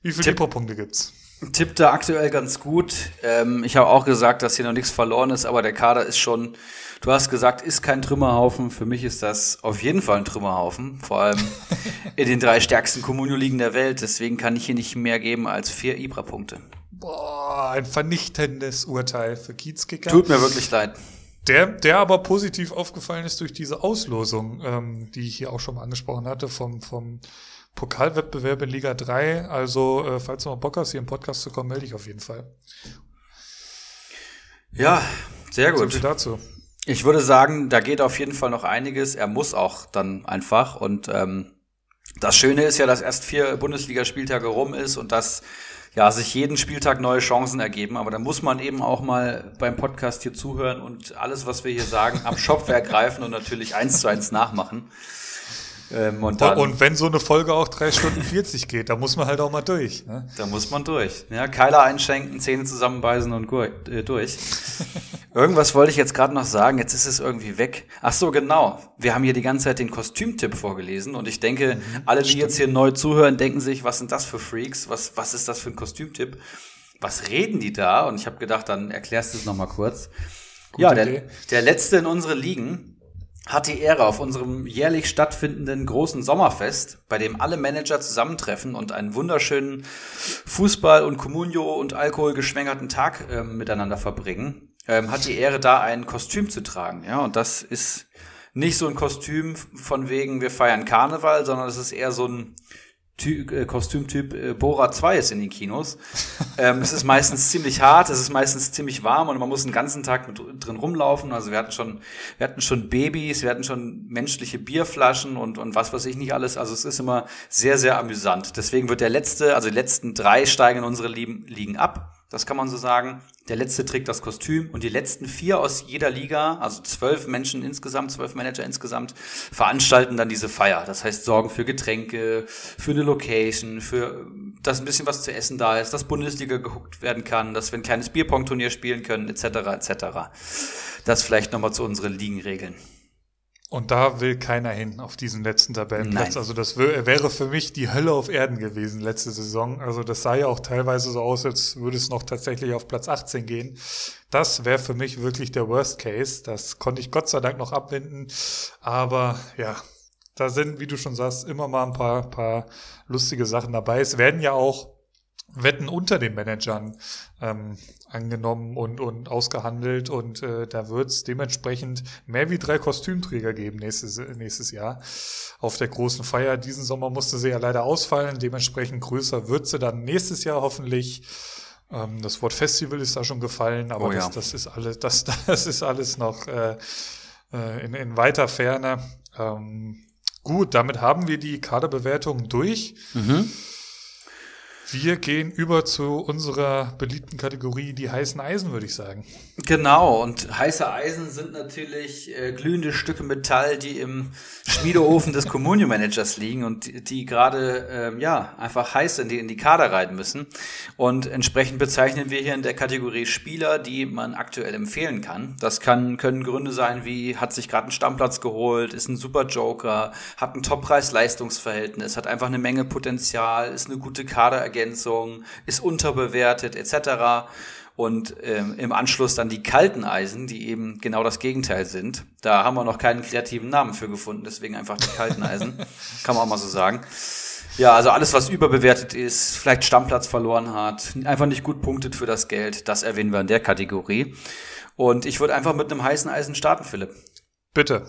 Wie viele Tipp, gibt's? Tippt da aktuell ganz gut. Ähm, ich habe auch gesagt, dass hier noch nichts verloren ist, aber der Kader ist schon, du hast gesagt, ist kein Trümmerhaufen. Für mich ist das auf jeden Fall ein Trümmerhaufen. Vor allem in den drei stärksten Kommunio-Ligen der Welt. Deswegen kann ich hier nicht mehr geben als vier Ibra-Punkte. Boah, ein vernichtendes Urteil für Kiezkicker. Tut mir wirklich leid. Der, der aber positiv aufgefallen ist durch diese Auslosung, ähm, die ich hier auch schon mal angesprochen hatte, vom, vom Pokalwettbewerb in Liga 3. Also, äh, falls du mal Bock hast, hier im Podcast zu kommen, melde dich auf jeden Fall. Ja, sehr gut. So dazu. Ich würde sagen, da geht auf jeden Fall noch einiges. Er muss auch dann einfach. Und ähm, das Schöne ist ja, dass erst vier Bundesligaspieltage rum ist und dass ja, sich jeden Spieltag neue Chancen ergeben. Aber da muss man eben auch mal beim Podcast hier zuhören und alles, was wir hier sagen, am Shopwerk greifen und natürlich eins zu eins nachmachen. Ähm, und, dann, und, wenn so eine Folge auch drei Stunden 40 geht, da muss man halt auch mal durch. Ne? Da muss man durch. Ja, Keiler einschenken, Zähne zusammenbeißen und äh, durch. Irgendwas wollte ich jetzt gerade noch sagen, jetzt ist es irgendwie weg. Ach so, genau. Wir haben hier die ganze Zeit den Kostümtipp vorgelesen und ich denke, mhm, alle, die stimmt. jetzt hier neu zuhören, denken sich, was sind das für Freaks? Was, was ist das für ein Kostümtipp? Was reden die da? Und ich habe gedacht, dann erklärst du es nochmal kurz. Gute ja, der, der letzte in unsere Ligen hat die Ehre, auf unserem jährlich stattfindenden großen Sommerfest, bei dem alle Manager zusammentreffen und einen wunderschönen Fußball- und Communio- und Alkohol geschwängerten Tag äh, miteinander verbringen, ähm, hat die Ehre, da ein Kostüm zu tragen. Ja, und das ist nicht so ein Kostüm von wegen, wir feiern Karneval, sondern es ist eher so ein Ty äh, Kostümtyp äh, Bora 2 ist in den Kinos. ähm, es ist meistens ziemlich hart, es ist meistens ziemlich warm und man muss den ganzen Tag mit drin rumlaufen. Also wir hatten schon, wir hatten schon Babys, wir hatten schon menschliche Bierflaschen und, und was weiß ich nicht alles. Also es ist immer sehr, sehr amüsant. Deswegen wird der letzte, also die letzten drei steigen in unsere Lieben, liegen ab. Das kann man so sagen. Der letzte trägt das Kostüm und die letzten vier aus jeder Liga, also zwölf Menschen insgesamt, zwölf Manager insgesamt, veranstalten dann diese Feier. Das heißt, sorgen für Getränke, für eine Location, für dass ein bisschen was zu essen da ist, dass Bundesliga geguckt werden kann, dass wir ein kleines Bierpong-Turnier spielen können, etc. etc. Das vielleicht nochmal zu unseren Ligenregeln. Und da will keiner hin auf diesen letzten Tabellenplatz. Nein. Also das wäre für mich die Hölle auf Erden gewesen letzte Saison. Also das sah ja auch teilweise so aus, als würde es noch tatsächlich auf Platz 18 gehen. Das wäre für mich wirklich der Worst Case. Das konnte ich Gott sei Dank noch abwenden. Aber ja, da sind, wie du schon sagst, immer mal ein paar, paar lustige Sachen dabei. Es werden ja auch Wetten unter den Managern ähm, angenommen und, und ausgehandelt und äh, da wird es dementsprechend mehr wie drei Kostümträger geben nächstes, nächstes Jahr auf der großen Feier. Diesen Sommer musste sie ja leider ausfallen, dementsprechend größer wird sie dann nächstes Jahr hoffentlich. Ähm, das Wort Festival ist da schon gefallen, aber oh ja. das, das, ist alles, das, das ist alles noch äh, äh, in, in weiter Ferne. Ähm, gut, damit haben wir die Kaderbewertung durch. Mhm. Wir gehen über zu unserer beliebten Kategorie, die heißen Eisen, würde ich sagen. Genau, und heiße Eisen sind natürlich äh, glühende Stücke Metall, die im Schmiedeofen des Communio Managers liegen und die, die gerade ähm, ja einfach heiß in die, in die Kader rein müssen. Und entsprechend bezeichnen wir hier in der Kategorie Spieler, die man aktuell empfehlen kann. Das kann, können Gründe sein, wie hat sich gerade einen Stammplatz geholt, ist ein super Joker, hat ein Top-Preis-Leistungsverhältnis, hat einfach eine Menge Potenzial, ist eine gute Kader Ergänzung, ist unterbewertet etc. Und ähm, im Anschluss dann die kalten Eisen, die eben genau das Gegenteil sind. Da haben wir noch keinen kreativen Namen für gefunden, deswegen einfach die kalten Eisen. Kann man auch mal so sagen. Ja, also alles, was überbewertet ist, vielleicht Stammplatz verloren hat, einfach nicht gut punktet für das Geld, das erwähnen wir in der Kategorie. Und ich würde einfach mit einem heißen Eisen starten, Philipp. Bitte.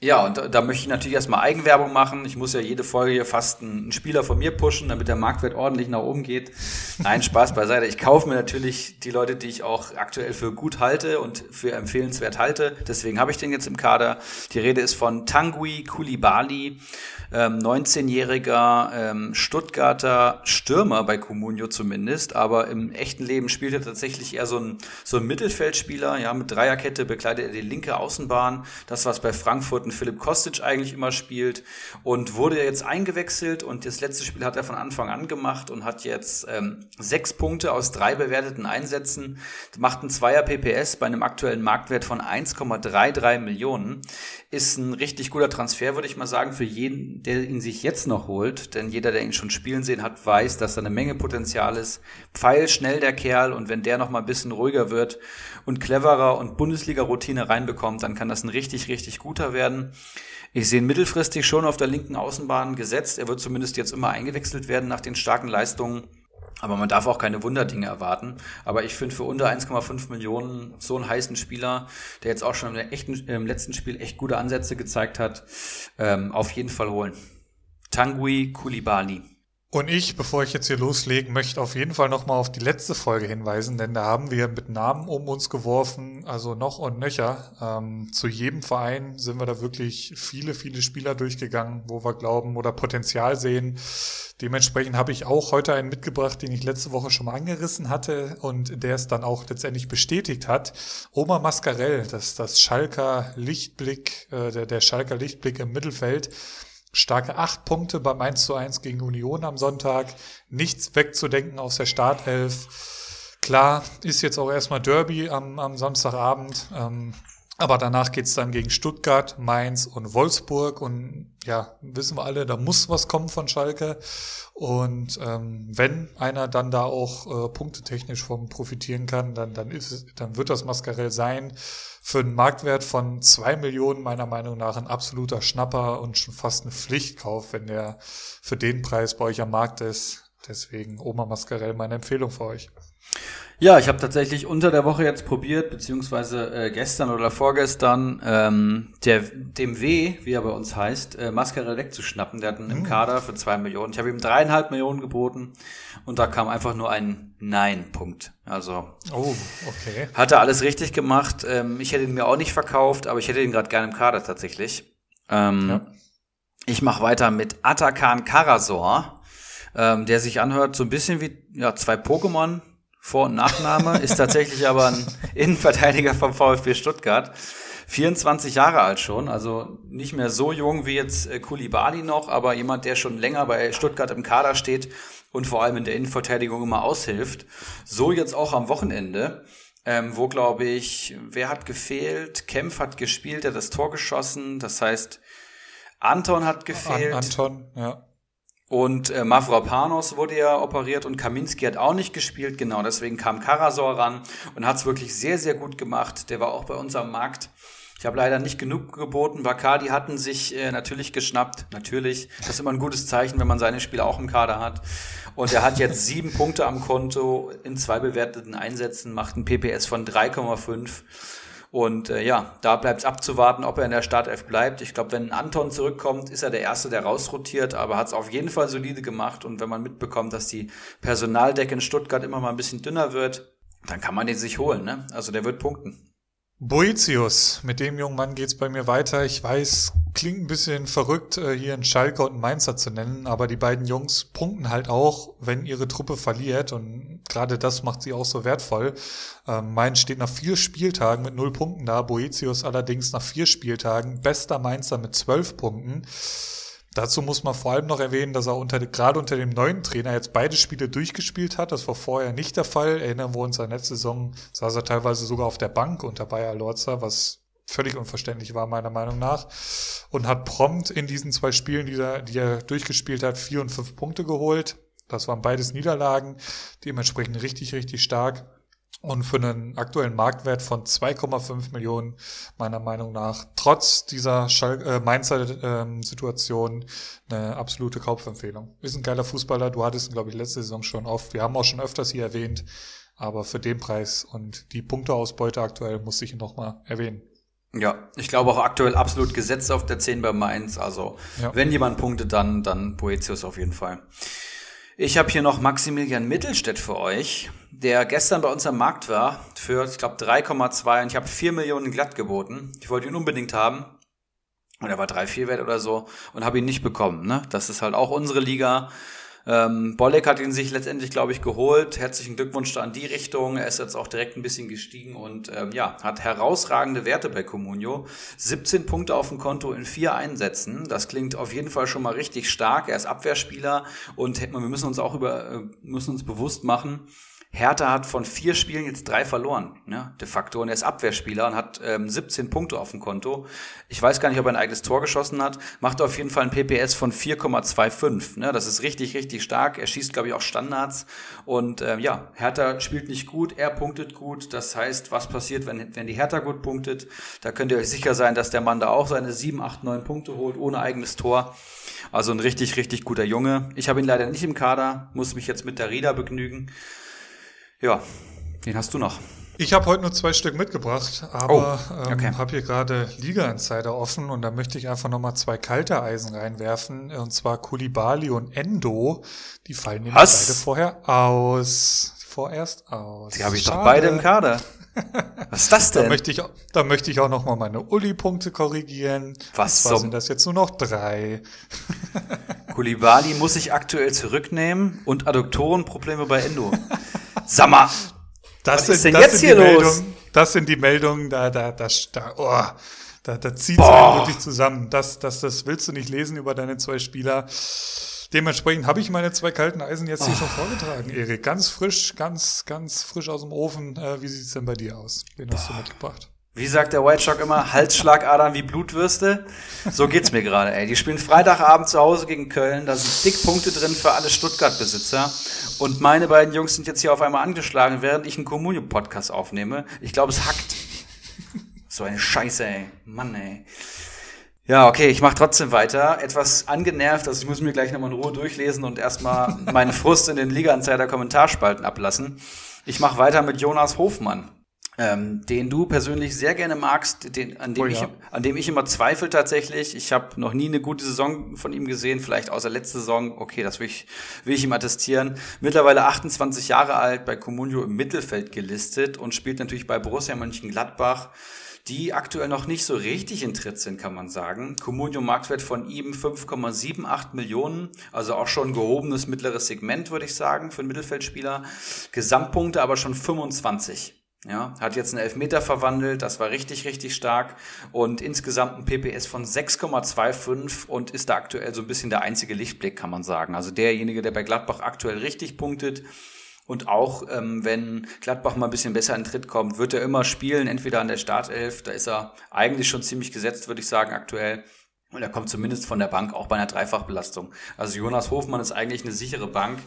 Ja, und da, da, möchte ich natürlich erstmal Eigenwerbung machen. Ich muss ja jede Folge hier fast einen, einen, Spieler von mir pushen, damit der Marktwert ordentlich nach oben geht. Nein, Spaß beiseite. Ich kaufe mir natürlich die Leute, die ich auch aktuell für gut halte und für empfehlenswert halte. Deswegen habe ich den jetzt im Kader. Die Rede ist von Tanguy Kulibali ähm, 19-jähriger ähm, Stuttgarter Stürmer bei Comunio zumindest, aber im echten Leben spielt er tatsächlich eher so ein, so ein Mittelfeldspieler, ja, mit Dreierkette bekleidet er die linke Außenbahn, das was bei Frankfurt ein Philipp Kostic eigentlich immer spielt. Und wurde jetzt eingewechselt und das letzte Spiel hat er von Anfang an gemacht und hat jetzt ähm, sechs Punkte aus drei bewerteten Einsätzen, macht ein Zweier PPS bei einem aktuellen Marktwert von 1,33 Millionen, ist ein richtig guter Transfer, würde ich mal sagen, für jeden, der ihn sich jetzt noch holt, denn jeder, der ihn schon spielen sehen hat, weiß, dass da eine Menge Potenzial ist. Pfeil schnell der Kerl und wenn der noch mal ein bisschen ruhiger wird und cleverer und Bundesliga-Routine reinbekommt, dann kann das ein richtig, richtig guter werden. Ich sehe ihn mittelfristig schon auf der linken Außenbahn gesetzt. Er wird zumindest jetzt immer eingewechselt werden nach den starken Leistungen. Aber man darf auch keine Wunderdinge erwarten. Aber ich finde für unter 1,5 Millionen so einen heißen Spieler, der jetzt auch schon im, echten, im letzten Spiel echt gute Ansätze gezeigt hat, ähm, auf jeden Fall holen. Tanguy Kulibali. Und ich, bevor ich jetzt hier loslege, möchte auf jeden Fall nochmal auf die letzte Folge hinweisen, denn da haben wir mit Namen um uns geworfen, also noch und nöcher. Ähm, zu jedem Verein sind wir da wirklich viele, viele Spieler durchgegangen, wo wir glauben oder Potenzial sehen. Dementsprechend habe ich auch heute einen mitgebracht, den ich letzte Woche schon mal angerissen hatte und der es dann auch letztendlich bestätigt hat. Oma Mascarell, das das Schalker Lichtblick, äh, der, der Schalker Lichtblick im Mittelfeld Starke acht Punkte beim 1 zu 1 gegen Union am Sonntag. Nichts wegzudenken aus der Startelf. Klar, ist jetzt auch erstmal Derby am, am Samstagabend. Ähm, aber danach geht's dann gegen Stuttgart, Mainz und Wolfsburg. Und ja, wissen wir alle, da muss was kommen von Schalke. Und ähm, wenn einer dann da auch äh, punktetechnisch vom profitieren kann, dann, dann, ist dann wird das Mascarell sein für einen Marktwert von zwei Millionen meiner Meinung nach ein absoluter Schnapper und schon fast ein Pflichtkauf, wenn der für den Preis bei euch am Markt ist. Deswegen Oma Mascarell meine Empfehlung für euch. Ja, ich habe tatsächlich unter der Woche jetzt probiert, beziehungsweise äh, gestern oder vorgestern, ähm, der, dem W, wie er bei uns heißt, äh, Mascarell wegzuschnappen. Der hat einen mhm. im Kader für zwei Millionen. Ich habe ihm dreieinhalb Millionen geboten und da kam einfach nur ein Nein-Punkt. Also oh, okay. hat er alles richtig gemacht. Ähm, ich hätte ihn mir auch nicht verkauft, aber ich hätte ihn gerade gerne im Kader tatsächlich. Ähm, ja. Ich mache weiter mit Atakan Karasor, ähm, der sich anhört so ein bisschen wie ja, zwei Pokémon vor- und Nachname, ist tatsächlich aber ein Innenverteidiger vom VfB Stuttgart. 24 Jahre alt schon, also nicht mehr so jung wie jetzt äh, Kulibali noch, aber jemand, der schon länger bei Stuttgart im Kader steht und vor allem in der Innenverteidigung immer aushilft. So jetzt auch am Wochenende, ähm, wo glaube ich, wer hat gefehlt? Kempf hat gespielt, der hat das Tor geschossen, das heißt, Anton hat gefehlt. An Anton, ja. Und äh, Mavropanos wurde ja operiert und Kaminski hat auch nicht gespielt. Genau, deswegen kam Karasor ran und hat es wirklich sehr, sehr gut gemacht. Der war auch bei uns am Markt. Ich habe leider nicht genug geboten. Bacardi hatten sich äh, natürlich geschnappt. Natürlich. Das ist immer ein gutes Zeichen, wenn man seine Spieler auch im Kader hat. Und er hat jetzt sieben Punkte am Konto in zwei bewerteten Einsätzen, macht ein PPS von 3,5. Und äh, ja, da bleibt es abzuwarten, ob er in der Startelf bleibt. Ich glaube, wenn Anton zurückkommt, ist er der Erste, der rausrotiert, aber hat es auf jeden Fall solide gemacht. Und wenn man mitbekommt, dass die Personaldecke in Stuttgart immer mal ein bisschen dünner wird, dann kann man den sich holen. Ne? Also der wird punkten. Boetius, mit dem jungen Mann geht's bei mir weiter. Ich weiß, klingt ein bisschen verrückt, äh, hier einen Schalke und Mainzer zu nennen, aber die beiden Jungs punkten halt auch, wenn ihre Truppe verliert und gerade das macht sie auch so wertvoll. Ähm, Mainz steht nach vier Spieltagen mit null Punkten da, Boetius allerdings nach vier Spieltagen bester Mainzer mit zwölf Punkten. Dazu muss man vor allem noch erwähnen, dass er unter, gerade unter dem neuen Trainer jetzt beide Spiele durchgespielt hat. Das war vorher nicht der Fall. Erinnern wir uns an letzte Saison, saß er teilweise sogar auf der Bank unter Bayer Lorzer, was völlig unverständlich war, meiner Meinung nach. Und hat prompt in diesen zwei Spielen, die er, die er durchgespielt hat, vier und fünf Punkte geholt. Das waren beides Niederlagen, dementsprechend richtig, richtig stark. Und für einen aktuellen Marktwert von 2,5 Millionen, meiner Meinung nach, trotz dieser Schal äh, Mainzer ähm, Situation, eine absolute Kaufempfehlung. Ist ein geiler Fußballer, du hattest ihn, glaube ich, letzte Saison schon oft. Wir haben auch schon öfters hier erwähnt, aber für den Preis und die Punkteausbeute aktuell muss ich ihn nochmal erwähnen. Ja, ich glaube auch aktuell absolut gesetzt auf der 10 bei Mainz. Also, ja. wenn jemand punktet, dann, dann Boetius auf jeden Fall. Ich habe hier noch Maximilian Mittelstädt für euch, der gestern bei uns am Markt war für, ich glaube, 3,2 und ich habe 4 Millionen glatt geboten. Ich wollte ihn unbedingt haben. Und er war 3, 4 wert oder so und habe ihn nicht bekommen. Ne? Das ist halt auch unsere Liga. Ähm, Bolek hat ihn sich letztendlich, glaube ich, geholt. Herzlichen Glückwunsch da an die Richtung. Er ist jetzt auch direkt ein bisschen gestiegen und ähm, ja, hat herausragende Werte bei Comunio. 17 Punkte auf dem Konto in vier Einsätzen. Das klingt auf jeden Fall schon mal richtig stark. Er ist Abwehrspieler und wir müssen uns auch über, äh, müssen uns bewusst machen, Hertha hat von vier Spielen jetzt drei verloren, ne, de facto. Und er ist Abwehrspieler und hat ähm, 17 Punkte auf dem Konto. Ich weiß gar nicht, ob er ein eigenes Tor geschossen hat. Macht auf jeden Fall ein PPS von 4,25. Ne, das ist richtig, richtig stark. Er schießt, glaube ich, auch Standards. Und ähm, ja, Hertha spielt nicht gut, er punktet gut. Das heißt, was passiert, wenn, wenn die Hertha gut punktet? Da könnt ihr euch sicher sein, dass der Mann da auch seine 7, 8, 9 Punkte holt, ohne eigenes Tor. Also ein richtig, richtig guter Junge. Ich habe ihn leider nicht im Kader, muss mich jetzt mit der Rieder begnügen. Ja, den hast du noch. Ich habe heute nur zwei Stück mitgebracht, aber oh, okay. ähm, habe hier gerade Liga-Insider offen und da möchte ich einfach nochmal zwei kalte Eisen reinwerfen. Und zwar Kulibali und Endo. Die fallen nämlich beide vorher aus. Vorerst aus. Die habe ich Schade. doch beide im Kader. Was ist das denn? da möchte ich, da möchte ich auch nochmal meine Uli-Punkte korrigieren. Was zwar sind das jetzt nur noch drei. Kulibali muss sich aktuell zurücknehmen und Adduktorenprobleme bei Endo. Sag mal, das Was sind, ist denn jetzt hier los? Das sind die Meldungen, da, da, da, da, oh, da, da zieht es wirklich zusammen. Das, das, das willst du nicht lesen über deine zwei Spieler. Dementsprechend habe ich meine zwei kalten Eisen jetzt hier oh. schon vorgetragen, Erik. Ganz frisch, ganz, ganz frisch aus dem Ofen. Äh, wie sieht's denn bei dir aus? Den hast du mitgebracht. Wie sagt der White Shock immer, Halsschlagadern wie Blutwürste? So geht's mir gerade, ey. Die spielen Freitagabend zu Hause gegen Köln. Da sind dick Punkte drin für alle Stuttgart-Besitzer. Und meine beiden Jungs sind jetzt hier auf einmal angeschlagen, während ich einen Communio-Podcast aufnehme. Ich glaube, es hackt. So eine Scheiße, ey. Mann, ey. Ja, okay, ich mache trotzdem weiter. Etwas angenervt, also ich muss mir gleich nochmal in Ruhe durchlesen und erstmal meinen Frust in den Liga-Anzeiger-Kommentarspalten ablassen. Ich mache weiter mit Jonas Hofmann ähm, den du persönlich sehr gerne magst, den, an, dem oh, ja. ich, an dem ich immer zweifle tatsächlich. Ich habe noch nie eine gute Saison von ihm gesehen, vielleicht außer letzte Saison. Okay, das will ich, will ich ihm attestieren. Mittlerweile 28 Jahre alt, bei Comunio im Mittelfeld gelistet und spielt natürlich bei Borussia Mönchengladbach die aktuell noch nicht so richtig in Tritt sind, kann man sagen. Comunio Marktwert von ihm 5,78 Millionen, also auch schon gehobenes mittleres Segment, würde ich sagen, für einen Mittelfeldspieler. Gesamtpunkte aber schon 25. Ja, hat jetzt einen Elfmeter verwandelt, das war richtig, richtig stark und insgesamt ein PPS von 6,25 und ist da aktuell so ein bisschen der einzige Lichtblick, kann man sagen. Also derjenige, der bei Gladbach aktuell richtig punktet und auch ähm, wenn Gladbach mal ein bisschen besser in Tritt kommt, wird er immer spielen, entweder an der Startelf, da ist er eigentlich schon ziemlich gesetzt, würde ich sagen, aktuell. Und er kommt zumindest von der Bank auch bei einer Dreifachbelastung. Also Jonas Hofmann ist eigentlich eine sichere Bank.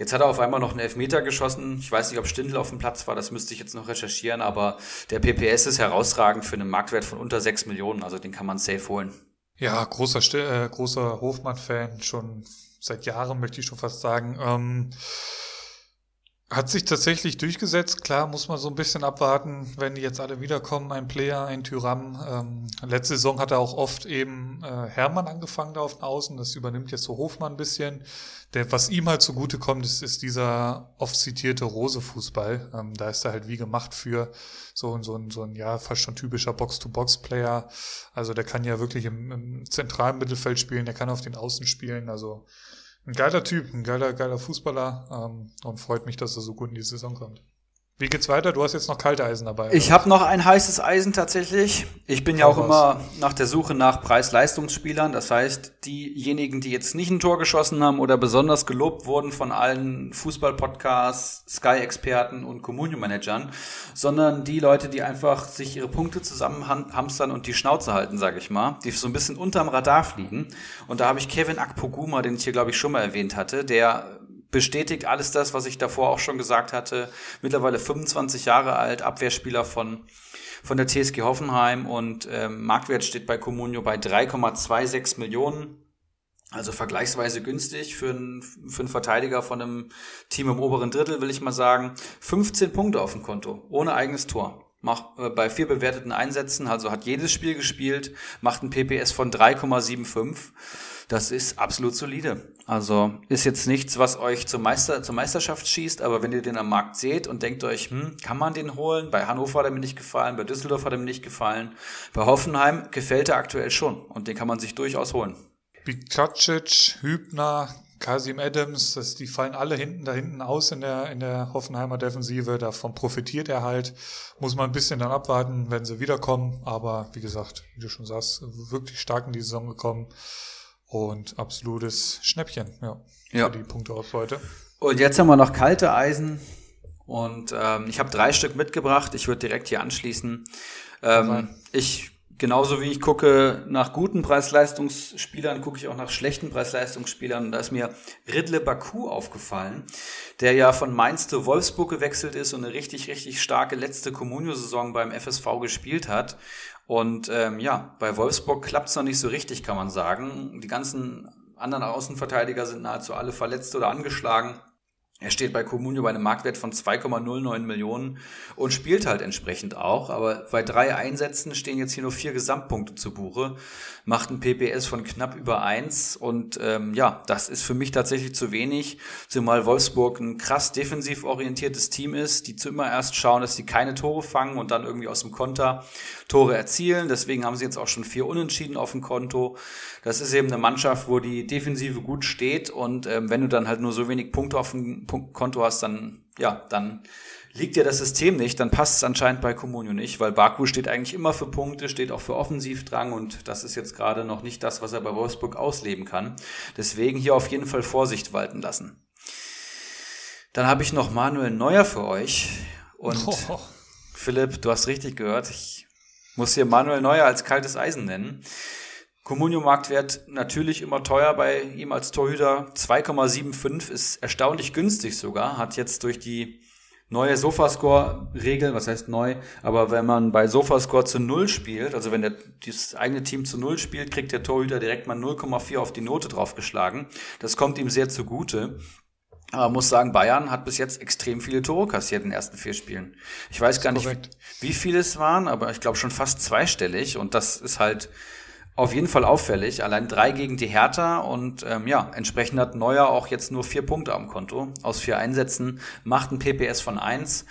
Jetzt hat er auf einmal noch einen Elfmeter geschossen. Ich weiß nicht, ob Stindl auf dem Platz war, das müsste ich jetzt noch recherchieren, aber der PPS ist herausragend für einen Marktwert von unter 6 Millionen, also den kann man safe holen. Ja, großer, äh, großer Hofmann-Fan, schon seit Jahren möchte ich schon fast sagen. Ähm, hat sich tatsächlich durchgesetzt. Klar, muss man so ein bisschen abwarten, wenn die jetzt alle wiederkommen. Ein Player, ein Tyram. Ähm, letzte Saison hat er auch oft eben äh, Hermann angefangen da auf den Außen. Das übernimmt jetzt so Hofmann ein bisschen. Der, was ihm halt zugute kommt, ist, ist dieser oft zitierte Rose-Fußball. Ähm, da ist er halt wie gemacht für so, so, ein, so ein, ja, fast schon typischer Box-to-Box-Player. Also der kann ja wirklich im, im zentralen Mittelfeld spielen, der kann auf den Außen spielen. Also ein geiler Typ, ein geiler, geiler Fußballer ähm, und freut mich, dass er so gut in die Saison kommt. Wie geht's weiter? Du hast jetzt noch kalte Eisen dabei. Ich habe noch ein heißes Eisen tatsächlich. Ich bin ja auch immer nach der Suche nach Preis-Leistungsspielern. Das heißt, diejenigen, die jetzt nicht ein Tor geschossen haben oder besonders gelobt wurden von allen Fußball-Podcasts, Sky-Experten und Communio-Managern, sondern die Leute, die einfach sich ihre Punkte zusammen hamstern und die Schnauze halten, sage ich mal, die so ein bisschen unterm Radar fliegen. Und da habe ich Kevin Akpoguma, den ich hier glaube ich schon mal erwähnt hatte, der bestätigt alles das, was ich davor auch schon gesagt hatte. Mittlerweile 25 Jahre alt, Abwehrspieler von, von der TSG Hoffenheim und ähm, Marktwert steht bei Comunio bei 3,26 Millionen. Also vergleichsweise günstig für einen, für einen Verteidiger von einem Team im oberen Drittel, will ich mal sagen. 15 Punkte auf dem Konto, ohne eigenes Tor. Macht, äh, bei vier bewerteten Einsätzen, also hat jedes Spiel gespielt, macht ein PPS von 3,75 das ist absolut solide. Also ist jetzt nichts, was euch zur, Meister, zur Meisterschaft schießt, aber wenn ihr den am Markt seht und denkt euch, hm, kann man den holen? Bei Hannover hat er mir nicht gefallen, bei Düsseldorf hat er mir nicht gefallen. Bei Hoffenheim gefällt er aktuell schon und den kann man sich durchaus holen. Bikacic, Hübner, Kasim Adams, das, die fallen alle hinten da hinten aus in der, in der Hoffenheimer Defensive. Davon profitiert er halt. Muss man ein bisschen dann abwarten, wenn sie wiederkommen. Aber wie gesagt, wie du schon sagst, wirklich stark in die Saison gekommen. Und absolutes Schnäppchen, ja, ja. für die Punkteausbeute. Und jetzt haben wir noch kalte Eisen. Und ähm, ich habe drei Stück mitgebracht. Ich würde direkt hier anschließen. Ähm, ich genauso wie ich gucke nach guten Preis-Leistungsspielern, gucke ich auch nach schlechten Preis-Leistungsspielern. Da ist mir Ridle Baku aufgefallen, der ja von Mainz zu Wolfsburg gewechselt ist und eine richtig, richtig starke letzte Communio-Saison beim FSV gespielt hat. Und ähm, ja, bei Wolfsburg klappt es noch nicht so richtig, kann man sagen. Die ganzen anderen Außenverteidiger sind nahezu alle verletzt oder angeschlagen. Er steht bei Comunio bei einem Marktwert von 2,09 Millionen und spielt halt entsprechend auch. Aber bei drei Einsätzen stehen jetzt hier nur vier Gesamtpunkte zu Buche, macht ein PPS von knapp über eins und ähm, ja, das ist für mich tatsächlich zu wenig, zumal Wolfsburg ein krass defensiv orientiertes Team ist, die zu immer erst schauen, dass sie keine Tore fangen und dann irgendwie aus dem Konter Tore erzielen. Deswegen haben sie jetzt auch schon vier Unentschieden auf dem Konto. Das ist eben eine Mannschaft, wo die Defensive gut steht und ähm, wenn du dann halt nur so wenig Punkte auf dem Konto hast, dann ja, dann liegt dir das System nicht, dann passt es anscheinend bei Comunio nicht, weil Baku steht eigentlich immer für Punkte, steht auch für Offensivdrang und das ist jetzt gerade noch nicht das, was er bei Wolfsburg ausleben kann. Deswegen hier auf jeden Fall Vorsicht walten lassen. Dann habe ich noch Manuel Neuer für euch und oh. Philipp, du hast richtig gehört, ich muss hier Manuel Neuer als kaltes Eisen nennen. Comunio-Marktwert natürlich immer teuer bei ihm als Torhüter. 2,75 ist erstaunlich günstig sogar. Hat jetzt durch die neue Sofascore-Regel, was heißt neu, aber wenn man bei Sofascore zu Null spielt, also wenn der, das eigene Team zu Null spielt, kriegt der Torhüter direkt mal 0,4 auf die Note draufgeschlagen. Das kommt ihm sehr zugute. Aber muss sagen, Bayern hat bis jetzt extrem viele Tore kassiert in den ersten vier Spielen. Ich weiß gar nicht, wie, wie viele es waren, aber ich glaube schon fast zweistellig. Und das ist halt auf jeden Fall auffällig. Allein drei gegen die Hertha und ähm, ja, entsprechend hat Neuer auch jetzt nur vier Punkte am Konto aus vier Einsätzen, macht ein PPS von eins.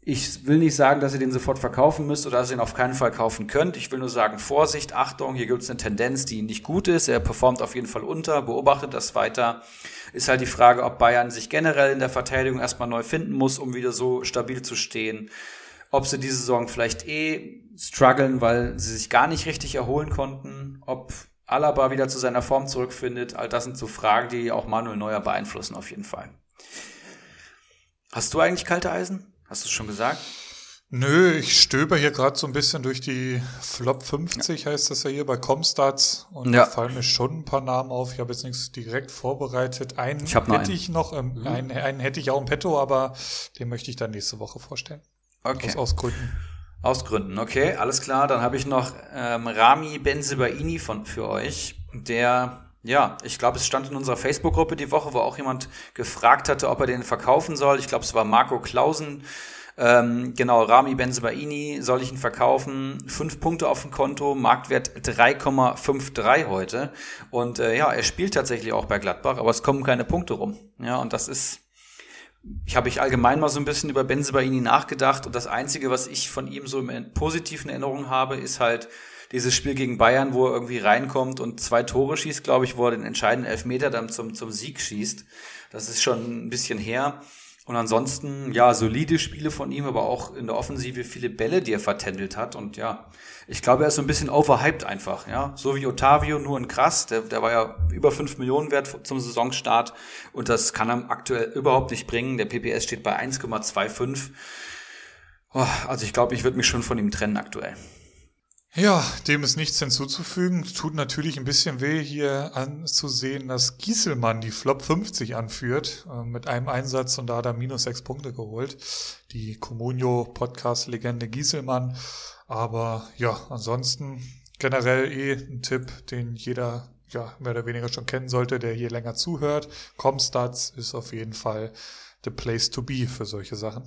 Ich will nicht sagen, dass ihr den sofort verkaufen müsst oder dass ihr ihn auf keinen Fall kaufen könnt. Ich will nur sagen, Vorsicht, Achtung, hier gibt es eine Tendenz, die nicht gut ist. Er performt auf jeden Fall unter, beobachtet das weiter. Ist halt die Frage, ob Bayern sich generell in der Verteidigung erstmal neu finden muss, um wieder so stabil zu stehen ob sie diese Saison vielleicht eh strugglen, weil sie sich gar nicht richtig erholen konnten, ob Alaba wieder zu seiner Form zurückfindet. All das sind so Fragen, die auch Manuel Neuer beeinflussen auf jeden Fall. Hast du eigentlich kalte Eisen? Hast du es schon gesagt? Nö, ich stöber hier gerade so ein bisschen durch die Flop 50, ja. heißt das ja hier bei Comstats. Und ja. da fallen mir schon ein paar Namen auf. Ich habe jetzt nichts direkt vorbereitet. Einen ich hätte einen. ich noch, ähm, mhm. einen, einen hätte ich auch im Petto, aber den möchte ich dann nächste Woche vorstellen. Okay. Aus, aus Gründen. Aus Gründen, okay, alles klar. Dann habe ich noch ähm, Rami Benzebaini von für euch, der ja, ich glaube, es stand in unserer Facebook-Gruppe die Woche, wo auch jemand gefragt hatte, ob er den verkaufen soll. Ich glaube, es war Marco Klausen. Ähm, genau, Rami Benzebaini, soll ich ihn verkaufen? Fünf Punkte auf dem Konto, Marktwert 3,53 heute. Und äh, ja, er spielt tatsächlich auch bei Gladbach, aber es kommen keine Punkte rum. Ja, und das ist ich habe ich allgemein mal so ein bisschen über Benzebaini nachgedacht und das Einzige, was ich von ihm so im positiven Erinnerung habe, ist halt dieses Spiel gegen Bayern, wo er irgendwie reinkommt und zwei Tore schießt, glaube ich, wo er den entscheidenden Elfmeter dann zum, zum Sieg schießt. Das ist schon ein bisschen her. Und ansonsten, ja, solide Spiele von ihm, aber auch in der Offensive viele Bälle, die er vertändelt hat. Und ja, ich glaube, er ist so ein bisschen overhyped einfach, ja. So wie Otavio, nur in krass. Der, der war ja über fünf Millionen wert zum Saisonstart. Und das kann er aktuell überhaupt nicht bringen. Der PPS steht bei 1,25. Oh, also ich glaube, ich würde mich schon von ihm trennen aktuell. Ja, dem ist nichts hinzuzufügen. Tut natürlich ein bisschen weh, hier anzusehen, dass Gieselmann die Flop 50 anführt, äh, mit einem Einsatz und da hat er minus sechs Punkte geholt. Die Comunio-Podcast-Legende Gieselmann. Aber ja, ansonsten generell eh ein Tipp, den jeder ja, mehr oder weniger schon kennen sollte, der hier länger zuhört. Comstats ist auf jeden Fall the place to be für solche Sachen.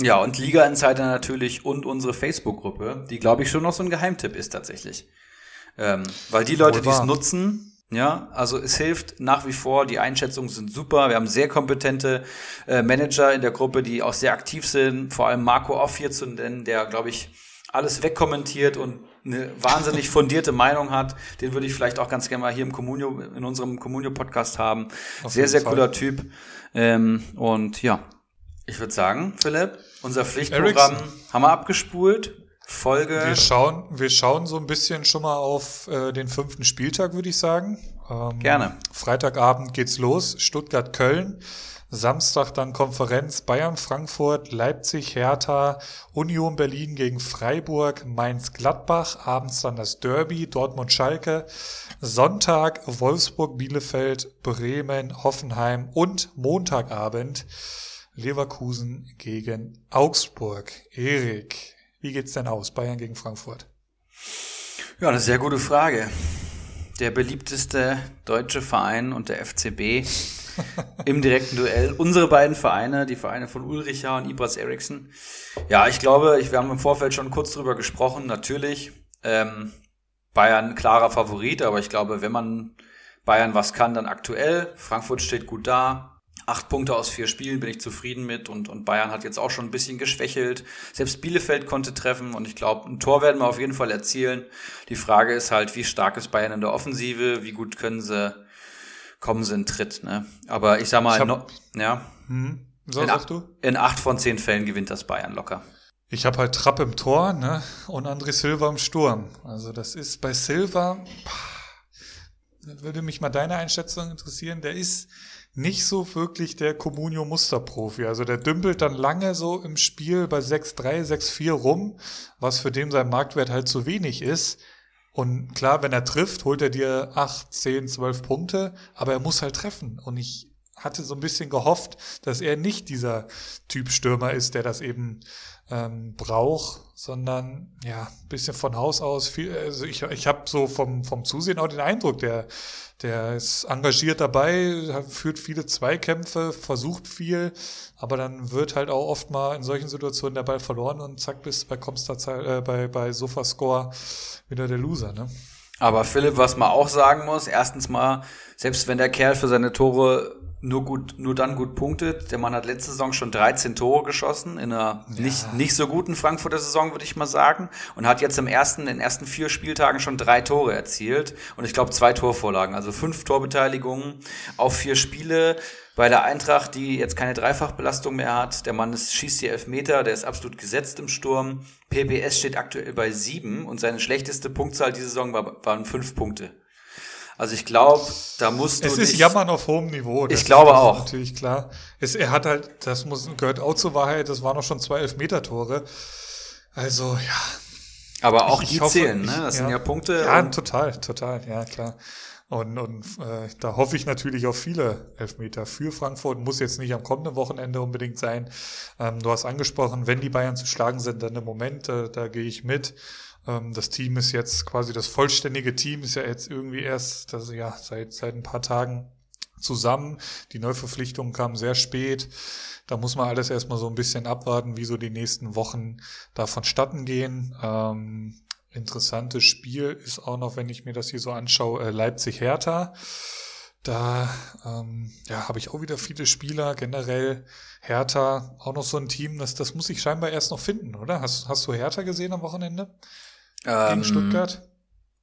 Ja, und Liga Insider natürlich und unsere Facebook-Gruppe, die glaube ich schon noch so ein Geheimtipp ist tatsächlich. Ähm, weil die Leute, die es nutzen, ja, also es hilft nach wie vor, die Einschätzungen sind super. Wir haben sehr kompetente äh, Manager in der Gruppe, die auch sehr aktiv sind, vor allem Marco Off hier zu nennen, der, glaube ich, alles wegkommentiert und eine wahnsinnig fundierte Meinung hat. Den würde ich vielleicht auch ganz gerne mal hier im Communio, in unserem Communio-Podcast haben. Auf sehr, sehr Fall. cooler Typ. Ähm, und ja, ich würde sagen, Philipp, unser Pflichtprogramm Ericsson. haben wir abgespult. Folge. Wir schauen, wir schauen so ein bisschen schon mal auf äh, den fünften Spieltag, würde ich sagen. Ähm, Gerne. Freitagabend geht's los. Stuttgart-Köln. Samstag dann Konferenz Bayern, Frankfurt, Leipzig, Hertha, Union Berlin gegen Freiburg, Mainz, Gladbach, abends dann das Derby, Dortmund, Schalke, Sonntag Wolfsburg, Bielefeld, Bremen, Hoffenheim und Montagabend Leverkusen gegen Augsburg. Erik, wie geht's denn aus? Bayern gegen Frankfurt? Ja, eine sehr gute Frage. Der beliebteste deutsche Verein und der FCB im direkten Duell. Unsere beiden Vereine, die Vereine von Ulricha und Ibras Eriksson. Ja, ich glaube, ich, wir haben im Vorfeld schon kurz drüber gesprochen. Natürlich, ähm, Bayern klarer Favorit, aber ich glaube, wenn man Bayern was kann, dann aktuell. Frankfurt steht gut da. Acht Punkte aus vier Spielen bin ich zufrieden mit und, und Bayern hat jetzt auch schon ein bisschen geschwächelt. Selbst Bielefeld konnte treffen und ich glaube, ein Tor werden wir auf jeden Fall erzielen. Die Frage ist halt, wie stark ist Bayern in der Offensive? Wie gut können sie, kommen sie in Tritt, ne? Aber ich sag mal, ich hab, no, ja. Hm, so, in, acht, du? in acht von zehn Fällen gewinnt das Bayern locker. Ich habe halt Trapp im Tor, ne? Und André Silva im Sturm. Also das ist bei Silva, würde mich mal deine Einschätzung interessieren. Der ist nicht so wirklich der Comunio Musterprofi. Also der dümpelt dann lange so im Spiel bei 6-3, 6-4 rum, was für den sein Marktwert halt zu wenig ist. Und klar, wenn er trifft, holt er dir 8, 10, 12 Punkte, aber er muss halt treffen. Und ich hatte so ein bisschen gehofft, dass er nicht dieser Typ Stürmer ist, der das eben ähm, braucht, sondern ja, bisschen von Haus aus viel, also ich, ich habe so vom, vom Zusehen auch den Eindruck, der, der ist engagiert dabei, führt viele Zweikämpfe, versucht viel, aber dann wird halt auch oft mal in solchen Situationen der Ball verloren und zack, bist bei Comstar, äh, bei, bei Sofascore wieder der Loser, ne? Aber Philipp, was man auch sagen muss, erstens mal, selbst wenn der Kerl für seine Tore nur gut, nur dann gut punktet. Der Mann hat letzte Saison schon 13 Tore geschossen in einer ja. nicht, nicht so guten Frankfurter Saison, würde ich mal sagen. Und hat jetzt im ersten, in den ersten vier Spieltagen schon drei Tore erzielt. Und ich glaube zwei Torvorlagen, also fünf Torbeteiligungen auf vier Spiele. Bei der Eintracht, die jetzt keine Dreifachbelastung mehr hat. Der Mann ist, schießt die Elfmeter, der ist absolut gesetzt im Sturm. PPS steht aktuell bei sieben und seine schlechteste Punktzahl diese Saison war, waren fünf Punkte. Also ich glaube, da musst du. Es ist Jammern auf hohem Niveau. ich glaube ist, auch. Natürlich klar. Es, er hat halt, das muss, gehört auch zur Wahrheit, das waren noch schon zwei Elfmeter-Tore. Also, ja. Aber auch ich, die ich hoffe, zählen, ne? Das ja, sind ja Punkte. Ja, total, total, ja, klar. Und, und äh, da hoffe ich natürlich auf viele Elfmeter für Frankfurt. Muss jetzt nicht am kommenden Wochenende unbedingt sein. Ähm, du hast angesprochen, wenn die Bayern zu schlagen sind, dann im Moment, äh, da gehe ich mit. Ähm, das Team ist jetzt quasi das vollständige Team, ist ja jetzt irgendwie erst, das, ja, seit, seit ein paar Tagen zusammen. Die Neuverpflichtungen kamen sehr spät. Da muss man alles erstmal so ein bisschen abwarten, wie so die nächsten Wochen da vonstatten gehen. Ähm, interessantes Spiel ist auch noch, wenn ich mir das hier so anschaue, äh, Leipzig-Hertha. Da ähm, ja, habe ich auch wieder viele Spieler. Generell Hertha, auch noch so ein Team, das, das muss ich scheinbar erst noch finden, oder? Hast, hast du Hertha gesehen am Wochenende? Ähm, Gegen Stuttgart?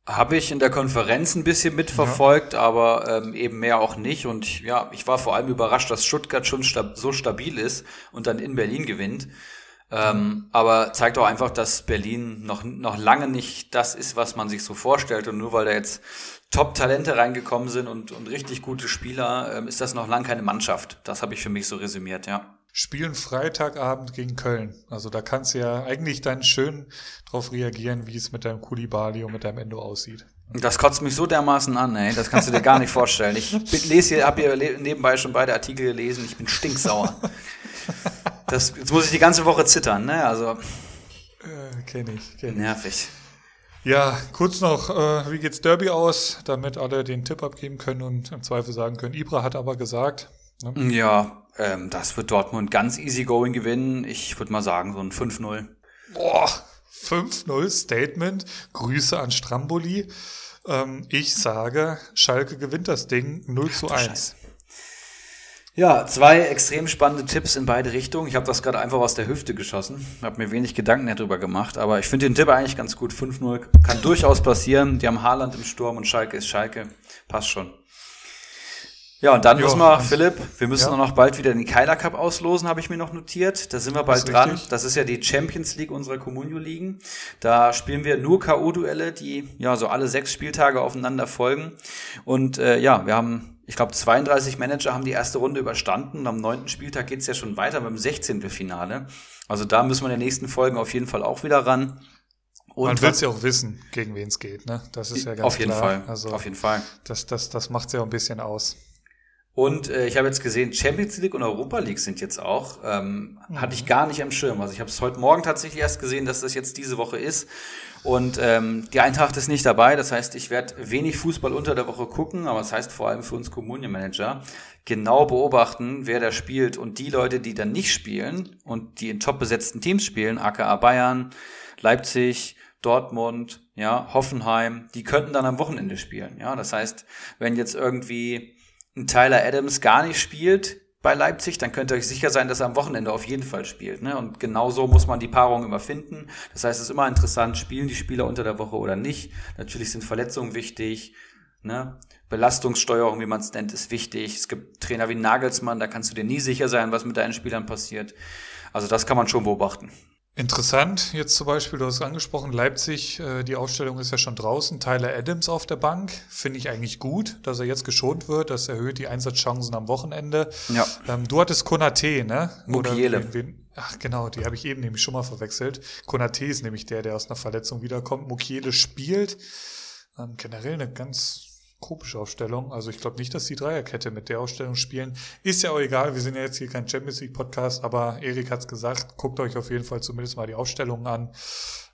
Habe ich in der Konferenz ein bisschen mitverfolgt, ja. aber ähm, eben mehr auch nicht. Und ja, ich war vor allem überrascht, dass Stuttgart schon stab so stabil ist und dann in Berlin gewinnt. Ähm, aber zeigt auch einfach, dass Berlin noch, noch lange nicht das ist, was man sich so vorstellt. Und nur weil da jetzt Top-Talente reingekommen sind und, und richtig gute Spieler, ähm, ist das noch lange keine Mannschaft. Das habe ich für mich so resümiert, ja spielen Freitagabend gegen Köln. Also da kannst du ja eigentlich dann schön drauf reagieren, wie es mit deinem Kulibali und mit deinem Endo aussieht. Das kotzt mich so dermaßen an, ey. Das kannst du dir gar nicht vorstellen. Ich lese hier, habe hier nebenbei schon beide Artikel gelesen. Ich bin stinksauer. Das, jetzt muss ich die ganze Woche zittern, ne? Also. Äh, kenn ich, kenn ich. Nervig. Ja, kurz noch, äh, wie geht's Derby aus, damit alle den Tipp abgeben können und im Zweifel sagen können. Ibra hat aber gesagt. Ne? Ja, ähm, das wird Dortmund ganz easy going gewinnen. Ich würde mal sagen, so ein 5-0. Boah, 5-0 Statement. Grüße an Stramboli. Ähm, ich sage, Schalke gewinnt das Ding 0 zu 1. Scheiße. Ja, zwei extrem spannende Tipps in beide Richtungen. Ich habe das gerade einfach aus der Hüfte geschossen. Habe mir wenig Gedanken darüber gemacht, aber ich finde den Tipp eigentlich ganz gut. 5-0 kann durchaus passieren. Die haben Haaland im Sturm und Schalke ist Schalke. Passt schon. Ja, und dann jo, müssen wir, Philipp, wir müssen ja. noch bald wieder den Keiler Cup auslosen, habe ich mir noch notiert. Da sind wir bald dran. Richtig. Das ist ja die Champions League unserer Communio-Ligen. Da spielen wir nur K.O.-Duelle, die ja so alle sechs Spieltage aufeinander folgen. Und äh, ja, wir haben, ich glaube, 32 Manager haben die erste Runde überstanden. Am neunten Spieltag geht's ja schon weiter mit dem 16. Finale. Also da müssen wir in den nächsten Folgen auf jeden Fall auch wieder ran. Und Man will ja auch wissen, gegen wen es geht, ne? Das ist ja ganz Auf jeden klar. Fall. Also auf jeden Fall. Das, das, das macht ja auch ein bisschen aus. Und äh, ich habe jetzt gesehen, Champions League und Europa League sind jetzt auch. Ähm, mhm. Hatte ich gar nicht am Schirm. Also ich habe es heute Morgen tatsächlich erst gesehen, dass das jetzt diese Woche ist. Und ähm, die Eintracht ist nicht dabei. Das heißt, ich werde wenig Fußball unter der Woche gucken, aber das heißt vor allem für uns Kommunenmanager genau beobachten, wer da spielt. Und die Leute, die dann nicht spielen und die in top besetzten Teams spielen, aka Bayern, Leipzig, Dortmund, ja, Hoffenheim, die könnten dann am Wochenende spielen. Ja, das heißt, wenn jetzt irgendwie ein Tyler Adams gar nicht spielt bei Leipzig, dann könnt ihr euch sicher sein, dass er am Wochenende auf jeden Fall spielt. Ne? Und genau so muss man die Paarung immer finden. Das heißt, es ist immer interessant, spielen die Spieler unter der Woche oder nicht. Natürlich sind Verletzungen wichtig. Ne? Belastungssteuerung, wie man es nennt, ist wichtig. Es gibt Trainer wie Nagelsmann, da kannst du dir nie sicher sein, was mit deinen Spielern passiert. Also das kann man schon beobachten. Interessant, jetzt zum Beispiel, du hast angesprochen, Leipzig, äh, die Aufstellung ist ja schon draußen. Tyler Adams auf der Bank, finde ich eigentlich gut, dass er jetzt geschont wird. Das erhöht die Einsatzchancen am Wochenende. Ja. Ähm, du hattest Konate, ne? Mukiele. Ach genau, die habe ich eben nämlich schon mal verwechselt. Konate ist nämlich der, der aus einer Verletzung wiederkommt. Mukiele spielt. Ähm, generell eine ganz komische Aufstellung. Also ich glaube nicht, dass die Dreierkette mit der Aufstellung spielen. Ist ja auch egal, wir sind ja jetzt hier kein Champions League Podcast, aber Erik hat's gesagt, guckt euch auf jeden Fall zumindest mal die Aufstellungen an.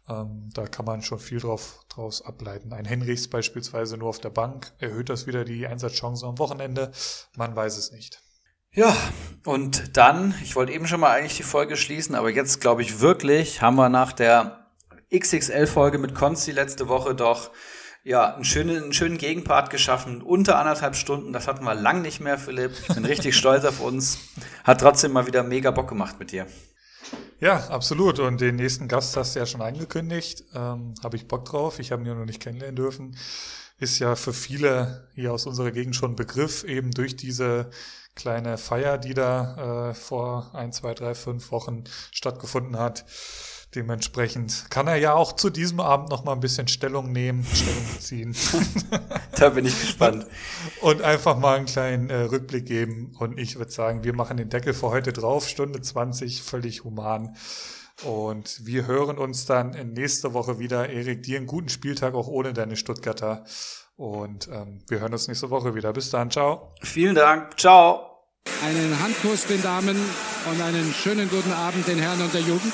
Ähm, da kann man schon viel drauf, draus ableiten. Ein Henrichs beispielsweise nur auf der Bank. Erhöht das wieder die Einsatzchancen am Wochenende? Man weiß es nicht. Ja, und dann, ich wollte eben schon mal eigentlich die Folge schließen, aber jetzt glaube ich wirklich, haben wir nach der XXL-Folge mit Konzi letzte Woche doch ja, einen schönen, einen schönen Gegenpart geschaffen, unter anderthalb Stunden. Das hatten wir lang nicht mehr, Philipp. Ich bin richtig stolz auf uns. Hat trotzdem mal wieder mega Bock gemacht mit dir. Ja, absolut. Und den nächsten Gast hast du ja schon angekündigt. Ähm, habe ich Bock drauf. Ich habe ihn ja noch nicht kennenlernen dürfen. Ist ja für viele hier aus unserer Gegend schon Begriff, eben durch diese kleine Feier, die da äh, vor ein, zwei, drei, fünf Wochen stattgefunden hat. Dementsprechend kann er ja auch zu diesem Abend noch mal ein bisschen Stellung nehmen, Stellung beziehen. da bin ich gespannt. Und einfach mal einen kleinen äh, Rückblick geben. Und ich würde sagen, wir machen den Deckel für heute drauf, Stunde 20, völlig human. Und wir hören uns dann nächste Woche wieder. Erik, dir einen guten Spieltag auch ohne deine Stuttgarter. Und ähm, wir hören uns nächste Woche wieder. Bis dann, ciao. Vielen Dank, ciao. Einen Handkuss den Damen und einen schönen guten Abend den Herren und der Jugend.